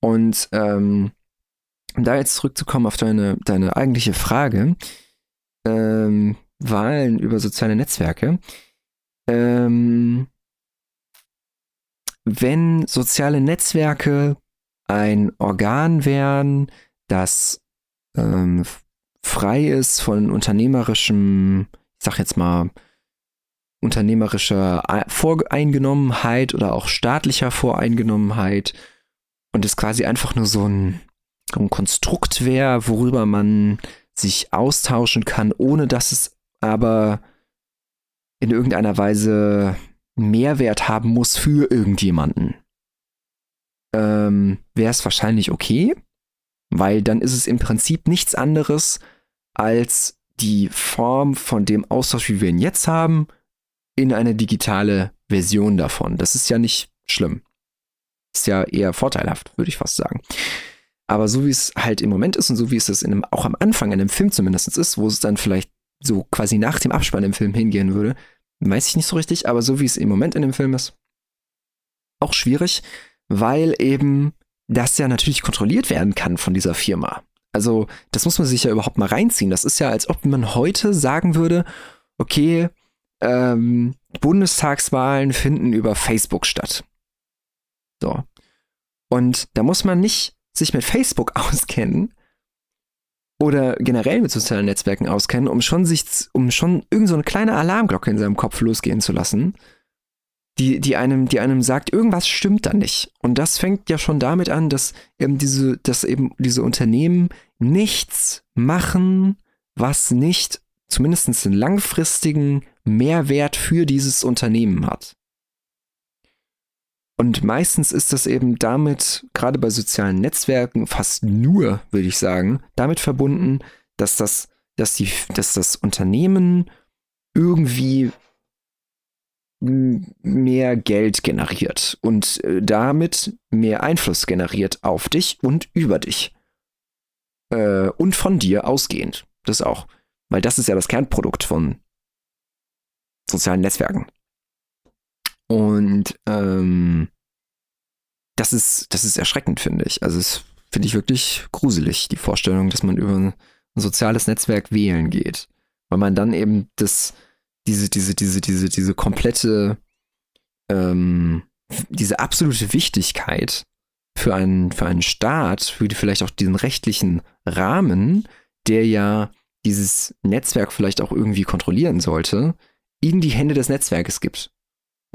Und ähm, um da jetzt zurückzukommen auf deine, deine eigentliche Frage, ähm, Wahlen über soziale Netzwerke, ähm, wenn soziale Netzwerke ein Organ wären, das ähm, frei ist von unternehmerischem, ich sag jetzt mal, unternehmerischer Voreingenommenheit oder auch staatlicher Voreingenommenheit und es quasi einfach nur so ein ein Konstrukt wäre, worüber man sich austauschen kann, ohne dass es aber in irgendeiner Weise Mehrwert haben muss für irgendjemanden, ähm, wäre es wahrscheinlich okay, weil dann ist es im Prinzip nichts anderes als die Form von dem Austausch, wie wir ihn jetzt haben, in eine digitale Version davon. Das ist ja nicht schlimm. Ist ja eher vorteilhaft, würde ich fast sagen. Aber so wie es halt im Moment ist und so wie es in einem, auch am Anfang in einem Film zumindest ist, wo es dann vielleicht so quasi nach dem Abspann im Film hingehen würde, weiß ich nicht so richtig, aber so wie es im Moment in dem Film ist, auch schwierig, weil eben das ja natürlich kontrolliert werden kann von dieser Firma. Also, das muss man sich ja überhaupt mal reinziehen. Das ist ja, als ob man heute sagen würde, okay, ähm, Bundestagswahlen finden über Facebook statt. So. Und da muss man nicht sich mit Facebook auskennen oder generell mit sozialen Netzwerken auskennen, um schon sich, um schon irgend so eine kleine Alarmglocke in seinem Kopf losgehen zu lassen, die, die einem, die einem sagt, irgendwas stimmt da nicht. Und das fängt ja schon damit an, dass eben diese, dass eben diese Unternehmen nichts machen, was nicht zumindest einen langfristigen Mehrwert für dieses Unternehmen hat. Und meistens ist das eben damit, gerade bei sozialen Netzwerken, fast nur, würde ich sagen, damit verbunden, dass das, dass die, dass das Unternehmen irgendwie mehr Geld generiert und äh, damit mehr Einfluss generiert auf dich und über dich. Äh, und von dir ausgehend. Das auch. Weil das ist ja das Kernprodukt von sozialen Netzwerken. Und ähm, das ist, das ist erschreckend, finde ich. Also es finde ich wirklich gruselig, die Vorstellung, dass man über ein soziales Netzwerk wählen geht. Weil man dann eben das, diese, diese, diese, diese, diese komplette, ähm, diese absolute Wichtigkeit für einen, für einen Staat, für die, vielleicht auch diesen rechtlichen Rahmen, der ja dieses Netzwerk vielleicht auch irgendwie kontrollieren sollte, in die Hände des Netzwerkes gibt.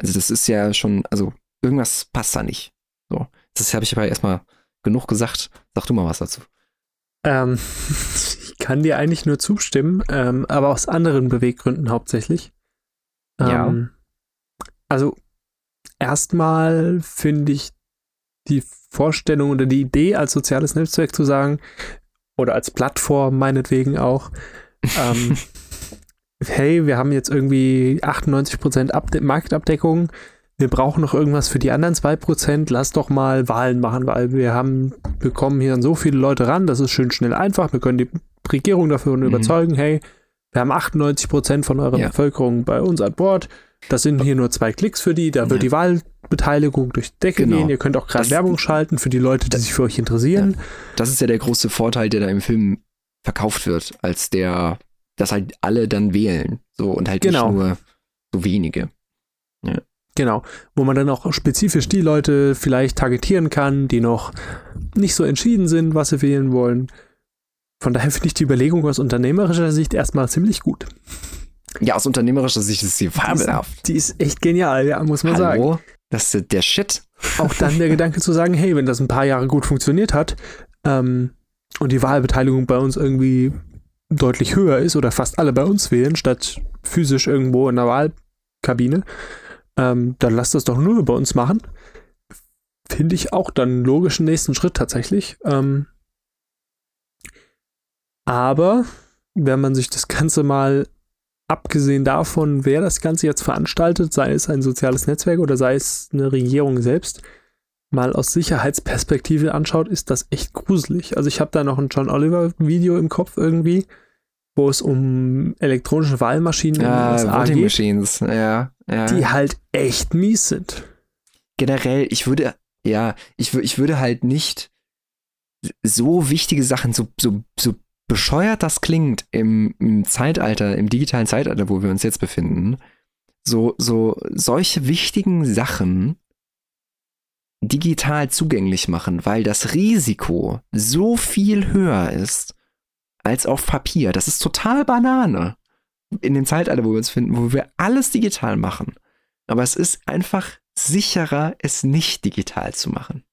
Also das ist ja schon, also irgendwas passt da nicht. So, das habe ich aber erstmal genug gesagt. Sag du mal was dazu. Ähm, ich kann dir eigentlich nur zustimmen, ähm, aber aus anderen Beweggründen hauptsächlich. Ähm, ja. Also erstmal finde ich die Vorstellung oder die Idee als soziales Netzwerk zu sagen, oder als Plattform meinetwegen auch, ähm, hey, wir haben jetzt irgendwie 98% Abde Marktabdeckung, wir brauchen noch irgendwas für die anderen 2%, lass doch mal Wahlen machen, weil wir haben, wir kommen hier an so viele Leute ran, das ist schön schnell einfach, wir können die Regierung dafür mhm. überzeugen, hey, wir haben 98% von eurer ja. Bevölkerung bei uns an Bord, das sind hier nur zwei Klicks für die, da wird ja. die Wahlbeteiligung durch Decke genau. gehen. Ihr könnt auch gerade Werbung schalten für die Leute, die das, sich für euch interessieren. Ja. Das ist ja der große Vorteil, der da im Film verkauft wird, als der, dass halt alle dann wählen. So und halt genau. nicht nur so wenige. Ja. Genau, wo man dann auch spezifisch die Leute vielleicht targetieren kann, die noch nicht so entschieden sind, was sie wählen wollen. Von daher finde ich die Überlegung aus unternehmerischer Sicht erstmal ziemlich gut. Ja, aus unternehmerischer Sicht ist sie fabelhaft. Die ist, die ist echt genial, ja, muss man Hallo? sagen. Das ist der Shit. Auch dann der Gedanke zu sagen, hey, wenn das ein paar Jahre gut funktioniert hat ähm, und die Wahlbeteiligung bei uns irgendwie deutlich höher ist oder fast alle bei uns wählen, statt physisch irgendwo in der Wahlkabine, ähm, dann lass das doch nur bei uns machen. Finde ich auch dann einen logischen nächsten Schritt tatsächlich. Ähm, aber wenn man sich das Ganze mal abgesehen davon, wer das Ganze jetzt veranstaltet, sei es ein soziales Netzwerk oder sei es eine Regierung selbst, mal aus Sicherheitsperspektive anschaut, ist das echt gruselig. Also ich habe da noch ein John Oliver Video im Kopf irgendwie, wo es um elektronische Wahlmaschinen ja, in den USA geht, Machines. Ja, ja. die halt echt mies sind. Generell, ich würde, ja, ich, ich würde halt nicht so wichtige Sachen, so, so, so bescheuert das klingt im, im, Zeitalter, im digitalen Zeitalter, wo wir uns jetzt befinden, so, so solche wichtigen Sachen digital zugänglich machen, weil das Risiko so viel höher ist als auf Papier. Das ist total Banane in dem Zeitalter, wo wir uns finden, wo wir alles digital machen. Aber es ist einfach sicherer, es nicht digital zu machen.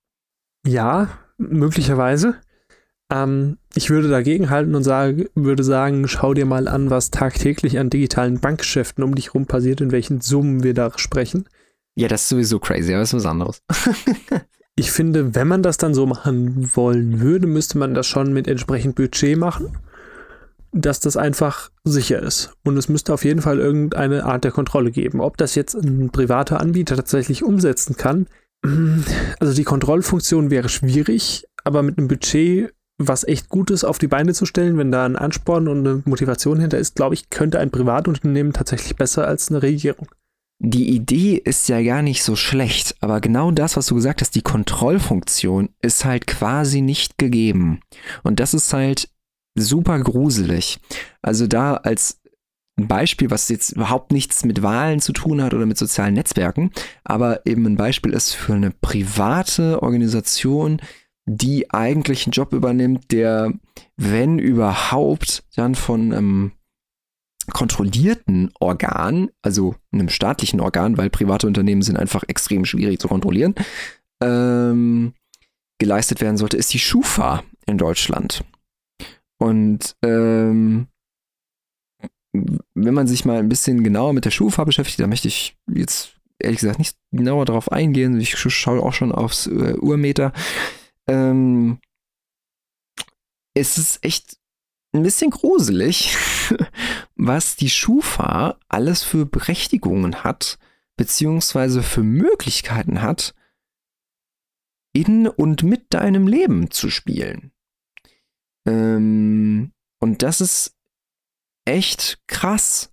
Ja, möglicherweise. Ähm, ich würde dagegen halten und sage, würde sagen, schau dir mal an, was tagtäglich an digitalen Bankgeschäften um dich rum passiert, in welchen Summen wir da sprechen. Ja, das ist sowieso crazy, aber ist was anderes. ich finde, wenn man das dann so machen wollen würde, müsste man das schon mit entsprechend Budget machen, dass das einfach sicher ist. Und es müsste auf jeden Fall irgendeine Art der Kontrolle geben. Ob das jetzt ein privater Anbieter tatsächlich umsetzen kann, also die Kontrollfunktion wäre schwierig, aber mit einem Budget was echt Gutes auf die Beine zu stellen, wenn da ein Ansporn und eine Motivation hinter ist, glaube ich, könnte ein Privatunternehmen tatsächlich besser als eine Regierung. Die Idee ist ja gar nicht so schlecht, aber genau das, was du gesagt hast, die Kontrollfunktion ist halt quasi nicht gegeben. Und das ist halt super gruselig. Also da als Beispiel, was jetzt überhaupt nichts mit Wahlen zu tun hat oder mit sozialen Netzwerken, aber eben ein Beispiel ist für eine private Organisation, die eigentlich einen Job übernimmt, der, wenn überhaupt, dann von einem kontrollierten Organ, also einem staatlichen Organ, weil private Unternehmen sind einfach extrem schwierig zu kontrollieren, ähm, geleistet werden sollte, ist die Schufa in Deutschland. Und ähm, wenn man sich mal ein bisschen genauer mit der Schufa beschäftigt, da möchte ich jetzt ehrlich gesagt nicht genauer darauf eingehen. Ich schaue auch schon aufs äh, Urmeter ähm, es ist echt ein bisschen gruselig, was die Schufa alles für Berechtigungen hat, beziehungsweise für Möglichkeiten hat, in und mit deinem Leben zu spielen. Ähm, und das ist echt krass.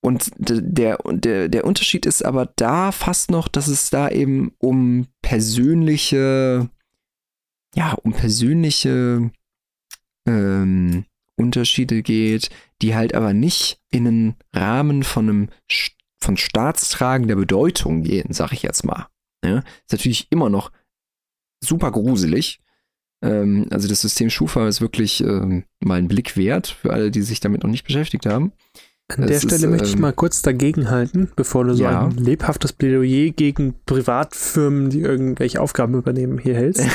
Und der, der, der Unterschied ist aber da fast noch, dass es da eben um persönliche ja, um persönliche ähm, Unterschiede geht, die halt aber nicht in den Rahmen von einem von staatstragender Bedeutung gehen, sag ich jetzt mal. Ja, ist natürlich immer noch super gruselig. Ähm, also das System Schufa ist wirklich ähm, mal ein Blick wert für alle, die sich damit noch nicht beschäftigt haben. An der Stelle ist, möchte ich ähm, mal kurz dagegenhalten, bevor du so ja. ein lebhaftes Plädoyer gegen Privatfirmen, die irgendwelche Aufgaben übernehmen, hier hältst.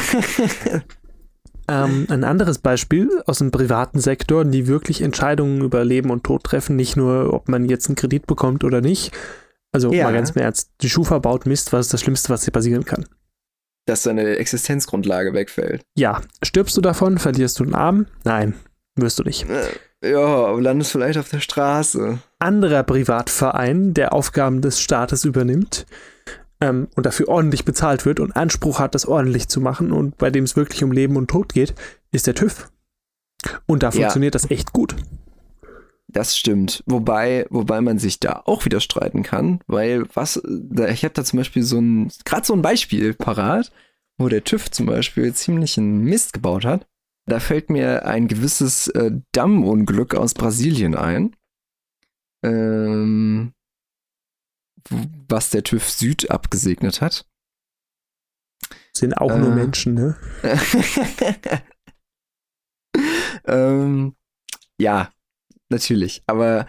ähm, ein anderes Beispiel aus dem privaten Sektor, die wirklich Entscheidungen über Leben und Tod treffen, nicht nur, ob man jetzt einen Kredit bekommt oder nicht. Also ja. mal ganz im Ernst, die Schufa baut Mist, was ist das Schlimmste, was dir passieren kann? Dass deine Existenzgrundlage wegfällt. Ja, stirbst du davon, verlierst du einen Arm? Nein, wirst du nicht. Äh. Ja, landest vielleicht auf der Straße. Anderer Privatverein, der Aufgaben des Staates übernimmt ähm, und dafür ordentlich bezahlt wird und Anspruch hat, das ordentlich zu machen und bei dem es wirklich um Leben und Tod geht, ist der TÜV. Und da funktioniert ja. das echt gut. Das stimmt. Wobei, wobei man sich da auch wieder streiten kann, weil was, ich habe da zum Beispiel so ein, gerade so ein Beispiel parat, wo der TÜV zum Beispiel ziemlich einen Mist gebaut hat. Da fällt mir ein gewisses äh, Dammunglück aus Brasilien ein. Ähm, was der TÜV Süd abgesegnet hat. Sind auch äh, nur Menschen, ne? ähm, ja, natürlich. Aber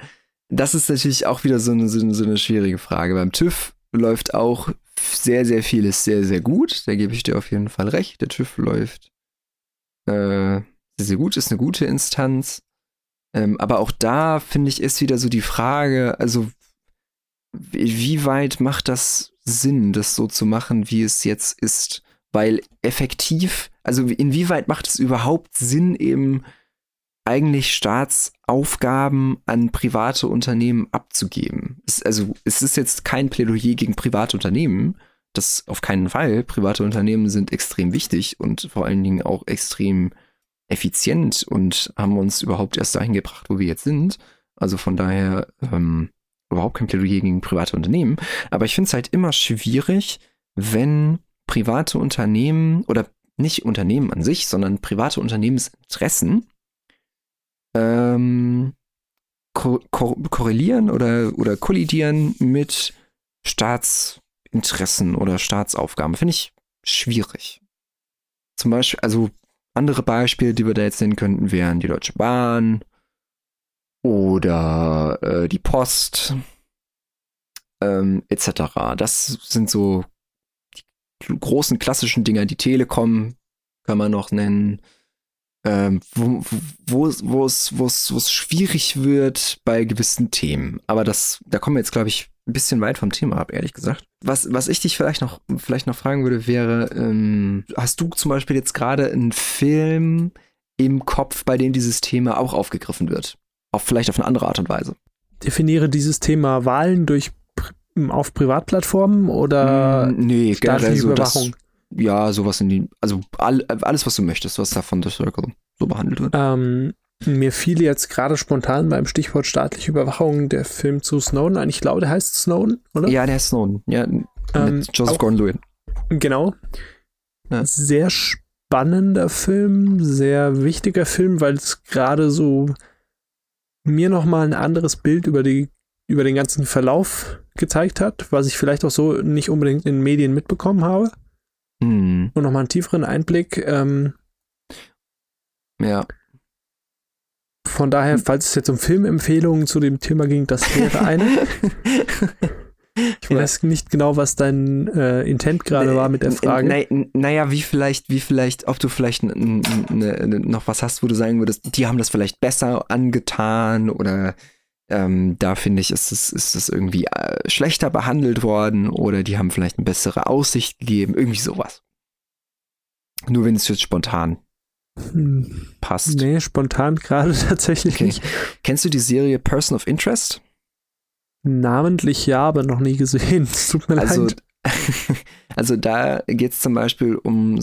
das ist natürlich auch wieder so eine, so eine schwierige Frage. Beim TÜV läuft auch sehr, sehr vieles sehr, sehr gut. Da gebe ich dir auf jeden Fall recht. Der TÜV läuft äh, sehr, sehr gut, ist eine gute Instanz. Ähm, aber auch da, finde ich, ist wieder so die Frage, also wie weit macht das Sinn, das so zu machen, wie es jetzt ist? Weil effektiv, also inwieweit macht es überhaupt Sinn, eben eigentlich Staatsaufgaben an private Unternehmen abzugeben? Es, also es ist jetzt kein Plädoyer gegen private Unternehmen, das auf keinen Fall. Private Unternehmen sind extrem wichtig und vor allen Dingen auch extrem effizient und haben uns überhaupt erst dahin gebracht, wo wir jetzt sind. Also von daher ähm, überhaupt kein Plädoyer gegen private Unternehmen. Aber ich finde es halt immer schwierig, wenn private Unternehmen oder nicht Unternehmen an sich, sondern private Unternehmensinteressen ähm, ko ko korrelieren oder, oder kollidieren mit Staats Interessen oder Staatsaufgaben. Finde ich schwierig. Zum Beispiel, also andere Beispiele, die wir da jetzt nennen könnten, wären die Deutsche Bahn oder äh, die Post ähm, etc. Das sind so die großen klassischen Dinger. Die Telekom kann man noch nennen. ähm, wo, es, es schwierig wird bei gewissen Themen. Aber das, da kommen wir jetzt, glaube ich, ein bisschen weit vom Thema ab, ehrlich gesagt. Was, was ich dich vielleicht noch, vielleicht noch fragen würde, wäre, ähm, hast du zum Beispiel jetzt gerade einen Film im Kopf, bei dem dieses Thema auch aufgegriffen wird? Auch vielleicht auf eine andere Art und Weise. Definiere dieses Thema Wahlen durch auf Privatplattformen oder mm, nee, staatliche so Überwachung? Das, ja, sowas in die, also all, alles, was du möchtest, was da von The Circle so behandelt wird. Ähm, mir fiel jetzt gerade spontan beim Stichwort staatliche Überwachung der Film zu Snowden ein. Ich glaube, der heißt Snowden, oder? Ja, der heißt Snowden. Ja, mit ähm, Joseph Gordon-Levitt. Genau. Ja. Sehr spannender Film, sehr wichtiger Film, weil es gerade so mir nochmal ein anderes Bild über, die, über den ganzen Verlauf gezeigt hat, was ich vielleicht auch so nicht unbedingt in den Medien mitbekommen habe. Hm. Und nochmal einen tieferen Einblick. Ähm, ja. Von daher, falls es jetzt um Filmempfehlungen zu dem Thema ging, das wäre eine. Ich weiß nicht genau, was dein äh, Intent gerade war mit der Frage. Na, naja, wie vielleicht, wie vielleicht, ob du vielleicht noch was hast, wo du sagen würdest, die haben das vielleicht besser angetan oder ähm, da finde ich, ist es, ist es irgendwie äh, schlechter behandelt worden oder die haben vielleicht eine bessere Aussicht gegeben, irgendwie sowas. Nur wenn es jetzt spontan hm. passt. Nee, spontan gerade tatsächlich okay. nicht. Kennst du die Serie Person of Interest? Namentlich ja, aber noch nie gesehen. tut mir also, leid. also da geht es zum Beispiel um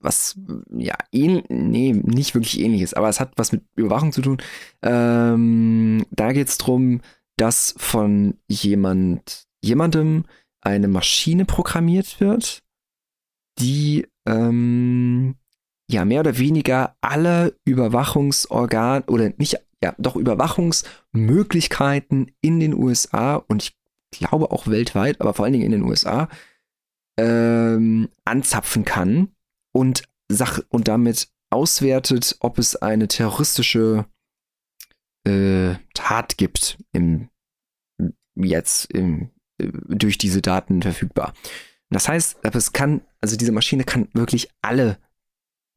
was, ja, ähn, nee, nicht wirklich ähnliches, aber es hat was mit Überwachung zu tun. Ähm, da geht es darum, dass von jemand, jemandem eine Maschine programmiert wird, die ähm, ja mehr oder weniger alle Überwachungsorgane oder nicht, ja, doch Überwachungsmöglichkeiten in den USA und ich glaube auch weltweit, aber vor allen Dingen in den USA ähm, anzapfen kann und, Sach und damit auswertet, ob es eine terroristische äh, Tat gibt im, jetzt im, äh, durch diese Daten verfügbar. Das heißt, es kann, also diese Maschine kann wirklich alle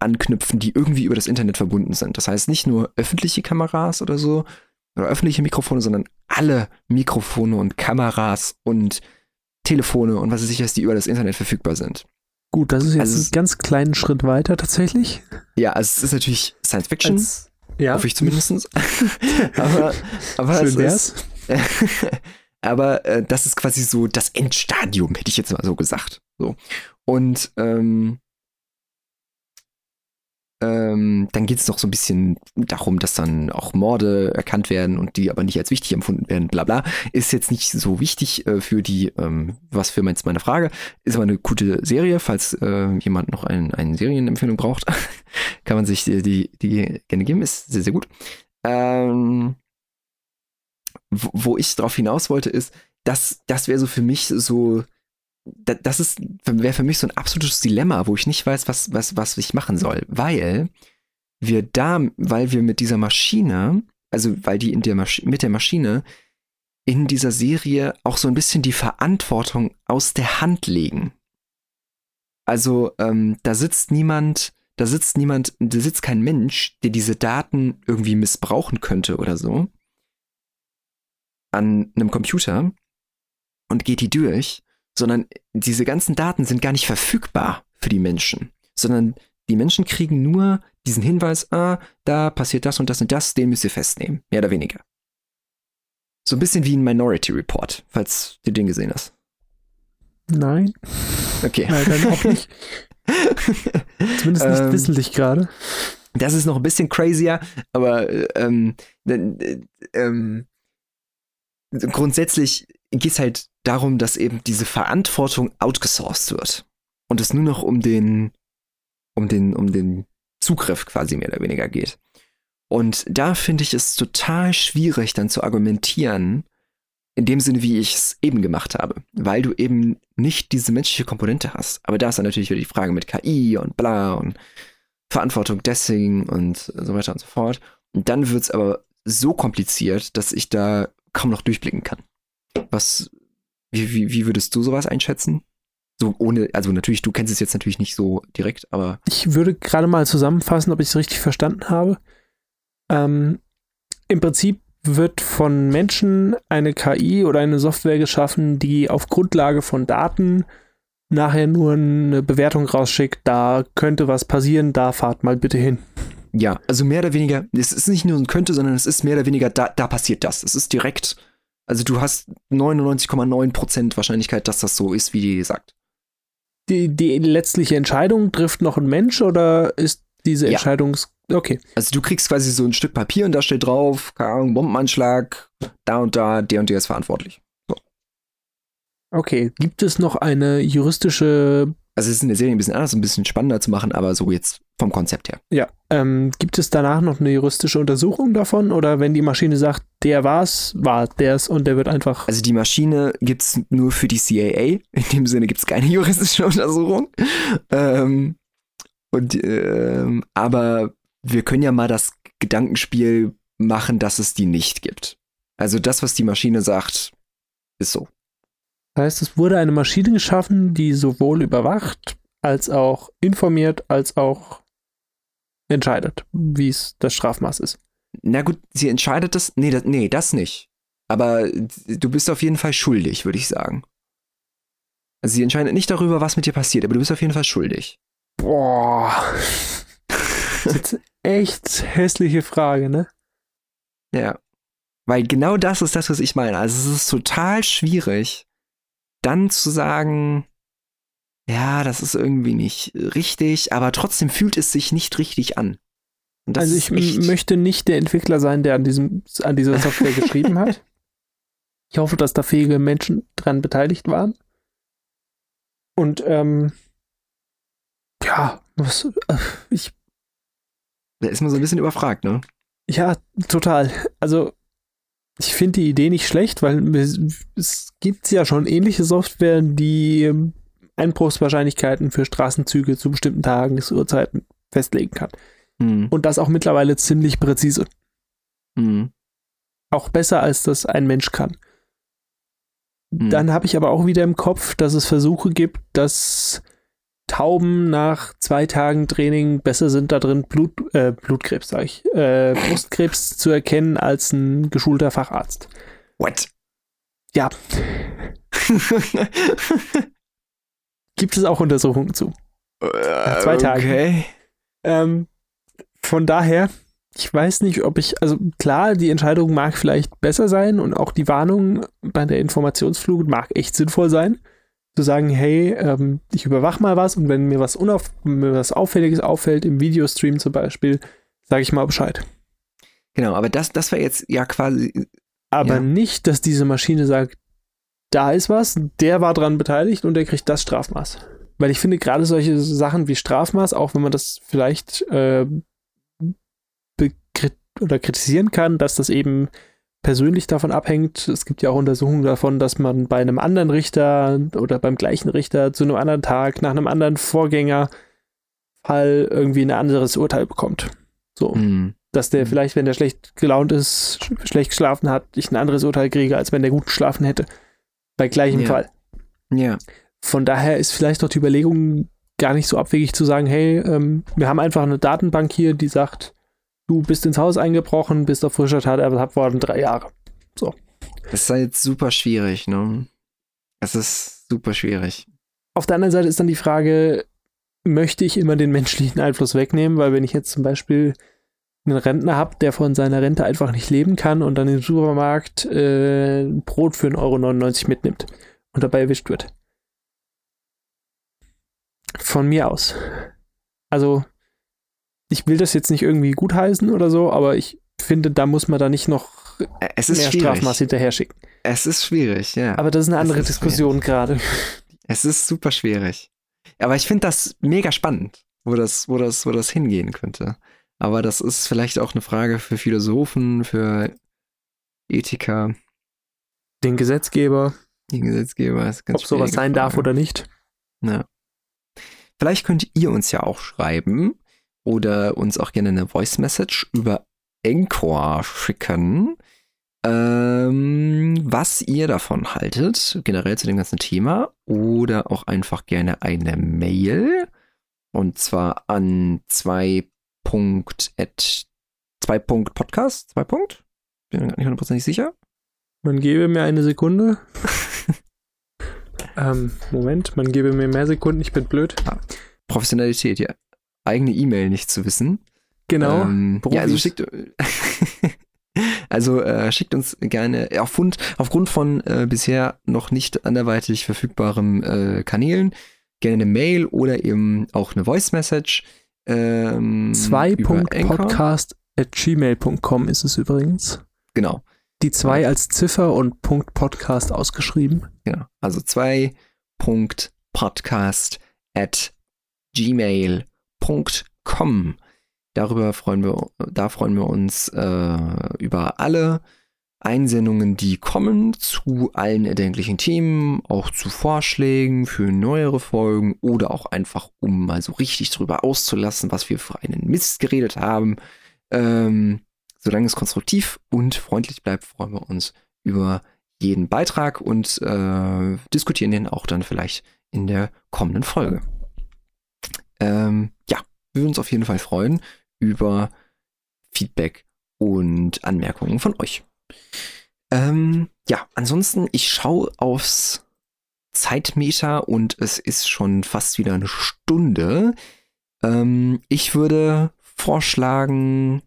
anknüpfen, die irgendwie über das Internet verbunden sind. Das heißt nicht nur öffentliche Kameras oder so oder öffentliche Mikrofone, sondern alle Mikrofone und Kameras und Telefone und was weiß ich was, die über das Internet verfügbar sind. Gut, das ist jetzt also, einen ganz kleinen Schritt weiter tatsächlich. Ja, also es ist natürlich Science Fiction. Als, ja. Hoffe ich zumindest. aber aber Schön wär's. Ist, aber äh, das ist quasi so das Endstadium, hätte ich jetzt mal so gesagt. So. Und ähm, ähm, dann geht es noch so ein bisschen darum, dass dann auch Morde erkannt werden und die aber nicht als wichtig empfunden werden, bla bla. Ist jetzt nicht so wichtig äh, für die, ähm, was für jetzt meine Frage. Ist aber eine gute Serie, falls äh, jemand noch ein, eine Serienempfehlung braucht, kann man sich die, die, die gerne geben, ist sehr, sehr gut. Ähm, wo, ich drauf hinaus wollte, ist, dass das wäre so für mich so das ist, wäre für mich so ein absolutes Dilemma, wo ich nicht weiß, was, was, was ich machen soll. Weil wir da, weil wir mit dieser Maschine, also weil die in der Masch mit der Maschine in dieser Serie auch so ein bisschen die Verantwortung aus der Hand legen. Also ähm, da sitzt niemand, da sitzt niemand, da sitzt kein Mensch, der diese Daten irgendwie missbrauchen könnte oder so an einem Computer und geht die durch, sondern diese ganzen Daten sind gar nicht verfügbar für die Menschen, sondern die Menschen kriegen nur diesen Hinweis, ah, da passiert das und das und das, den müsst ihr festnehmen, mehr oder weniger. So ein bisschen wie ein Minority Report, falls du den gesehen hast. Nein. Okay. Nein, dann auch nicht. Zumindest nicht ähm, wissentlich gerade. Das ist noch ein bisschen crazier, aber ähm, äh, ähm, grundsätzlich geht es halt darum, dass eben diese Verantwortung outgesourced wird und es nur noch um den, um den, um den Zugriff quasi mehr oder weniger geht. Und da finde ich es total schwierig, dann zu argumentieren, in dem Sinne, wie ich es eben gemacht habe, weil du eben nicht diese menschliche Komponente hast. Aber da ist dann natürlich wieder die Frage mit KI und bla und Verantwortung deswegen und so weiter und so fort. Und dann wird es aber so kompliziert, dass ich da kaum noch durchblicken kann. Was wie, wie, wie würdest du sowas einschätzen? So ohne, also natürlich, du kennst es jetzt natürlich nicht so direkt, aber. Ich würde gerade mal zusammenfassen, ob ich es richtig verstanden habe. Ähm, Im Prinzip wird von Menschen eine KI oder eine Software geschaffen, die auf Grundlage von Daten nachher nur eine Bewertung rausschickt, da könnte was passieren, da fahrt mal bitte hin. Ja, also mehr oder weniger, es ist nicht nur ein könnte, sondern es ist mehr oder weniger, da, da passiert das. Es ist direkt, also du hast 99,9% Wahrscheinlichkeit, dass das so ist, wie die sagt. Die, die letztliche Entscheidung trifft noch ein Mensch oder ist diese Entscheidung. Ja. Okay. Also du kriegst quasi so ein Stück Papier und da steht drauf, keine Ahnung, Bombenanschlag, da und da, der und der ist verantwortlich. So. Okay. Gibt es noch eine juristische also es ist in der Serie ein bisschen anders, ein bisschen spannender zu machen, aber so jetzt vom Konzept her. Ja. Ähm, gibt es danach noch eine juristische Untersuchung davon? Oder wenn die Maschine sagt, der war's, war der's und der wird einfach. Also die Maschine gibt es nur für die CIA. In dem Sinne gibt es keine juristische Untersuchung. Ähm, und ähm, aber wir können ja mal das Gedankenspiel machen, dass es die nicht gibt. Also das, was die Maschine sagt, ist so. Das heißt, es wurde eine Maschine geschaffen, die sowohl überwacht, als auch informiert, als auch entscheidet, wie es das Strafmaß ist. Na gut, sie entscheidet das. Nee, das, nee, das nicht. Aber du bist auf jeden Fall schuldig, würde ich sagen. Also sie entscheidet nicht darüber, was mit dir passiert, aber du bist auf jeden Fall schuldig. Boah. das ist echt hässliche Frage, ne? Ja. Weil genau das ist das, was ich meine. Also es ist total schwierig, dann zu sagen, ja, das ist irgendwie nicht richtig, aber trotzdem fühlt es sich nicht richtig an. also ich möchte nicht der Entwickler sein, der an, diesem, an dieser Software geschrieben hat. Ich hoffe, dass da fähige Menschen dran beteiligt waren. Und ähm, ja, was, äh, ich. Da ist man so ein bisschen überfragt, ne? Ja, total. Also ich finde die Idee nicht schlecht, weil es gibt ja schon ähnliche Software, die ähm, Einbruchswahrscheinlichkeiten für Straßenzüge zu bestimmten Tagen, Uhrzeiten festlegen kann. Mhm. Und das auch mittlerweile ziemlich präzise. Mhm. Auch besser, als das ein Mensch kann. Mhm. Dann habe ich aber auch wieder im Kopf, dass es Versuche gibt, dass Tauben nach zwei Tagen Training besser sind da drin, Blut, äh, Blutkrebs, sage ich, äh, Brustkrebs zu erkennen als ein geschulter Facharzt. What? Ja. Gibt es auch Untersuchungen zu. Nach zwei Tagen. Okay. Ähm, von daher, ich weiß nicht, ob ich, also klar, die Entscheidung mag vielleicht besser sein und auch die Warnung bei der Informationsflut mag echt sinnvoll sein zu sagen, hey, ähm, ich überwache mal was und wenn mir was, unauf mir was Auffälliges auffällt, im Videostream zum Beispiel, sage ich mal Bescheid. Genau, aber das, das war jetzt ja quasi. Aber ja. nicht, dass diese Maschine sagt, da ist was, der war dran beteiligt und der kriegt das Strafmaß. Weil ich finde, gerade solche Sachen wie Strafmaß, auch wenn man das vielleicht äh, oder kritisieren kann, dass das eben persönlich davon abhängt. Es gibt ja auch Untersuchungen davon, dass man bei einem anderen Richter oder beim gleichen Richter zu einem anderen Tag nach einem anderen Vorgängerfall irgendwie ein anderes Urteil bekommt. So. Mhm. Dass der mhm. vielleicht, wenn der schlecht gelaunt ist, schlecht geschlafen hat, ich ein anderes Urteil kriege, als wenn der gut geschlafen hätte. Bei gleichem ja. Fall. Ja. Von daher ist vielleicht doch die Überlegung gar nicht so abwegig zu sagen, hey, ähm, wir haben einfach eine Datenbank hier, die sagt, du bist ins Haus eingebrochen, bist auf frischer Tat ertappt worden, drei Jahre. So. Das ist halt super schwierig, ne? Es ist super schwierig. Auf der anderen Seite ist dann die Frage, möchte ich immer den menschlichen Einfluss wegnehmen? Weil wenn ich jetzt zum Beispiel einen Rentner habe, der von seiner Rente einfach nicht leben kann und dann im Supermarkt äh, Brot für 1,99 Euro mitnimmt und dabei erwischt wird. Von mir aus. Also ich will das jetzt nicht irgendwie gutheißen oder so, aber ich finde, da muss man da nicht noch es ist mehr schwierig. Strafmaß hinterher schicken. Es ist schwierig, ja. Aber das ist eine andere ist Diskussion gerade. Es ist super schwierig. Aber ich finde das mega spannend, wo das, wo das, wo das hingehen könnte. Aber das ist vielleicht auch eine Frage für Philosophen, für Ethiker. Den Gesetzgeber. Den Gesetzgeber ist ganz Ob sowas sein Frage. darf oder nicht. Ja. Vielleicht könnt ihr uns ja auch schreiben, oder uns auch gerne eine Voice Message über Encore schicken. ähm, was ihr davon haltet, generell zu dem ganzen Thema, oder auch einfach gerne eine Mail. Und zwar an 2.podcast, 2 Punkt? Bin mir gar nicht hundertprozentig sicher. Man gebe mir eine Sekunde. ähm, Moment, man gebe mir mehr Sekunden, ich bin blöd. Ah, Professionalität, ja. Eigene E-Mail nicht zu wissen. Genau. Ähm, ja, also schickt, also äh, schickt uns gerne aufgrund, aufgrund von äh, bisher noch nicht anderweitig verfügbaren äh, Kanälen gerne eine Mail oder eben auch eine Voice Message. Ähm, 2.podcast at gmail.com ist es übrigens. Genau. Die zwei als Ziffer und Punkt Podcast ausgeschrieben. Genau. Also 2.podcast at gmail.com. Darüber freuen wir, da freuen wir uns äh, über alle Einsendungen, die kommen zu allen erdenklichen Themen, auch zu Vorschlägen für neuere Folgen oder auch einfach, um mal so richtig drüber auszulassen, was wir für einen Mist geredet haben. Ähm, solange es konstruktiv und freundlich bleibt, freuen wir uns über jeden Beitrag und äh, diskutieren den auch dann vielleicht in der kommenden Folge. Ähm, ja, wir würden uns auf jeden Fall freuen über Feedback und Anmerkungen von euch. Ähm, ja, ansonsten, ich schaue aufs Zeitmeter und es ist schon fast wieder eine Stunde. Ähm, ich würde vorschlagen,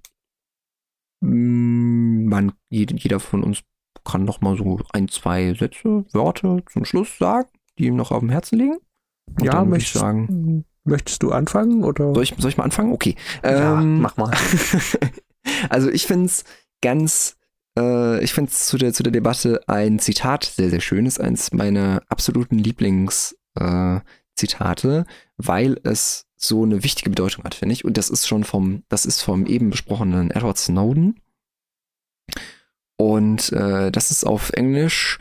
mm, man, jeder von uns kann noch mal so ein, zwei Sätze, Worte zum Schluss sagen, die ihm noch auf dem Herzen liegen. Und ja, möchte ich sagen. Möchtest du anfangen? Oder? Soll, ich, soll ich mal anfangen? Okay. Ja, ähm, mach mal. also ich finde es ganz, äh, ich finde zu der, zu der Debatte ein Zitat sehr, sehr schönes, eins meiner absoluten Lieblingszitate, äh, weil es so eine wichtige Bedeutung hat, finde ich. Und das ist schon vom, das ist vom eben besprochenen Edward Snowden. Und äh, das ist auf Englisch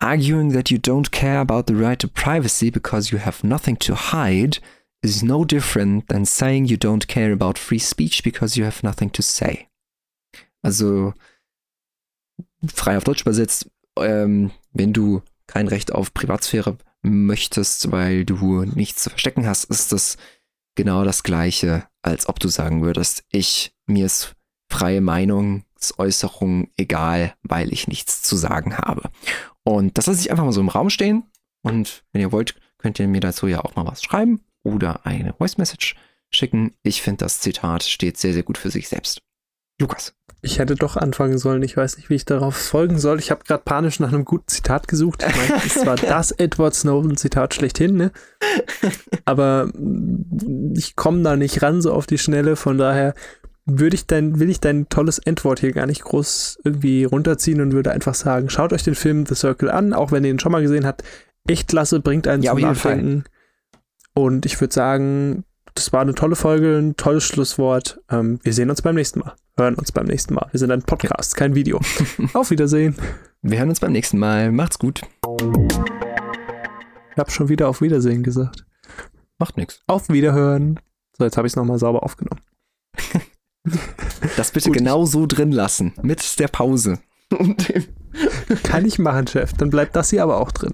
arguing that you don't care about the right to privacy because you have nothing to hide is no different than saying you don't care about free speech because you have nothing to say. Also, frei auf Deutsch übersetzt, ähm, wenn du kein Recht auf Privatsphäre möchtest, weil du nichts zu verstecken hast, ist das genau das Gleiche, als ob du sagen würdest, ich, mir ist freie Meinungsäußerung egal, weil ich nichts zu sagen habe. Und das lasse ich einfach mal so im Raum stehen. Und wenn ihr wollt, könnt ihr mir dazu ja auch mal was schreiben oder eine Voice Message schicken. Ich finde, das Zitat steht sehr, sehr gut für sich selbst. Lukas. Ich hätte doch anfangen sollen. Ich weiß nicht, wie ich darauf folgen soll. Ich habe gerade panisch nach einem guten Zitat gesucht. Ich meine, es war das Edward Snowden-Zitat schlechthin, ne? Aber ich komme da nicht ran, so auf die Schnelle. Von daher würde ich dein, will ich dein tolles Endwort hier gar nicht groß irgendwie runterziehen und würde einfach sagen, schaut euch den Film The Circle an, auch wenn ihr ihn schon mal gesehen habt. Echt klasse, bringt einen ja, zum Nachdenken. Und ich würde sagen, das war eine tolle Folge, ein tolles Schlusswort. Ähm, wir sehen uns beim nächsten Mal. Hören uns beim nächsten Mal. Wir sind ein Podcast, kein Video. Auf Wiedersehen. Wir hören uns beim nächsten Mal. Macht's gut. Ich habe schon wieder auf Wiedersehen gesagt. Macht nichts. Auf Wiederhören. So, jetzt habe ich es nochmal sauber aufgenommen. das bitte genau so drin lassen. Mit der Pause. Kann ich machen, Chef. Dann bleibt das hier aber auch drin.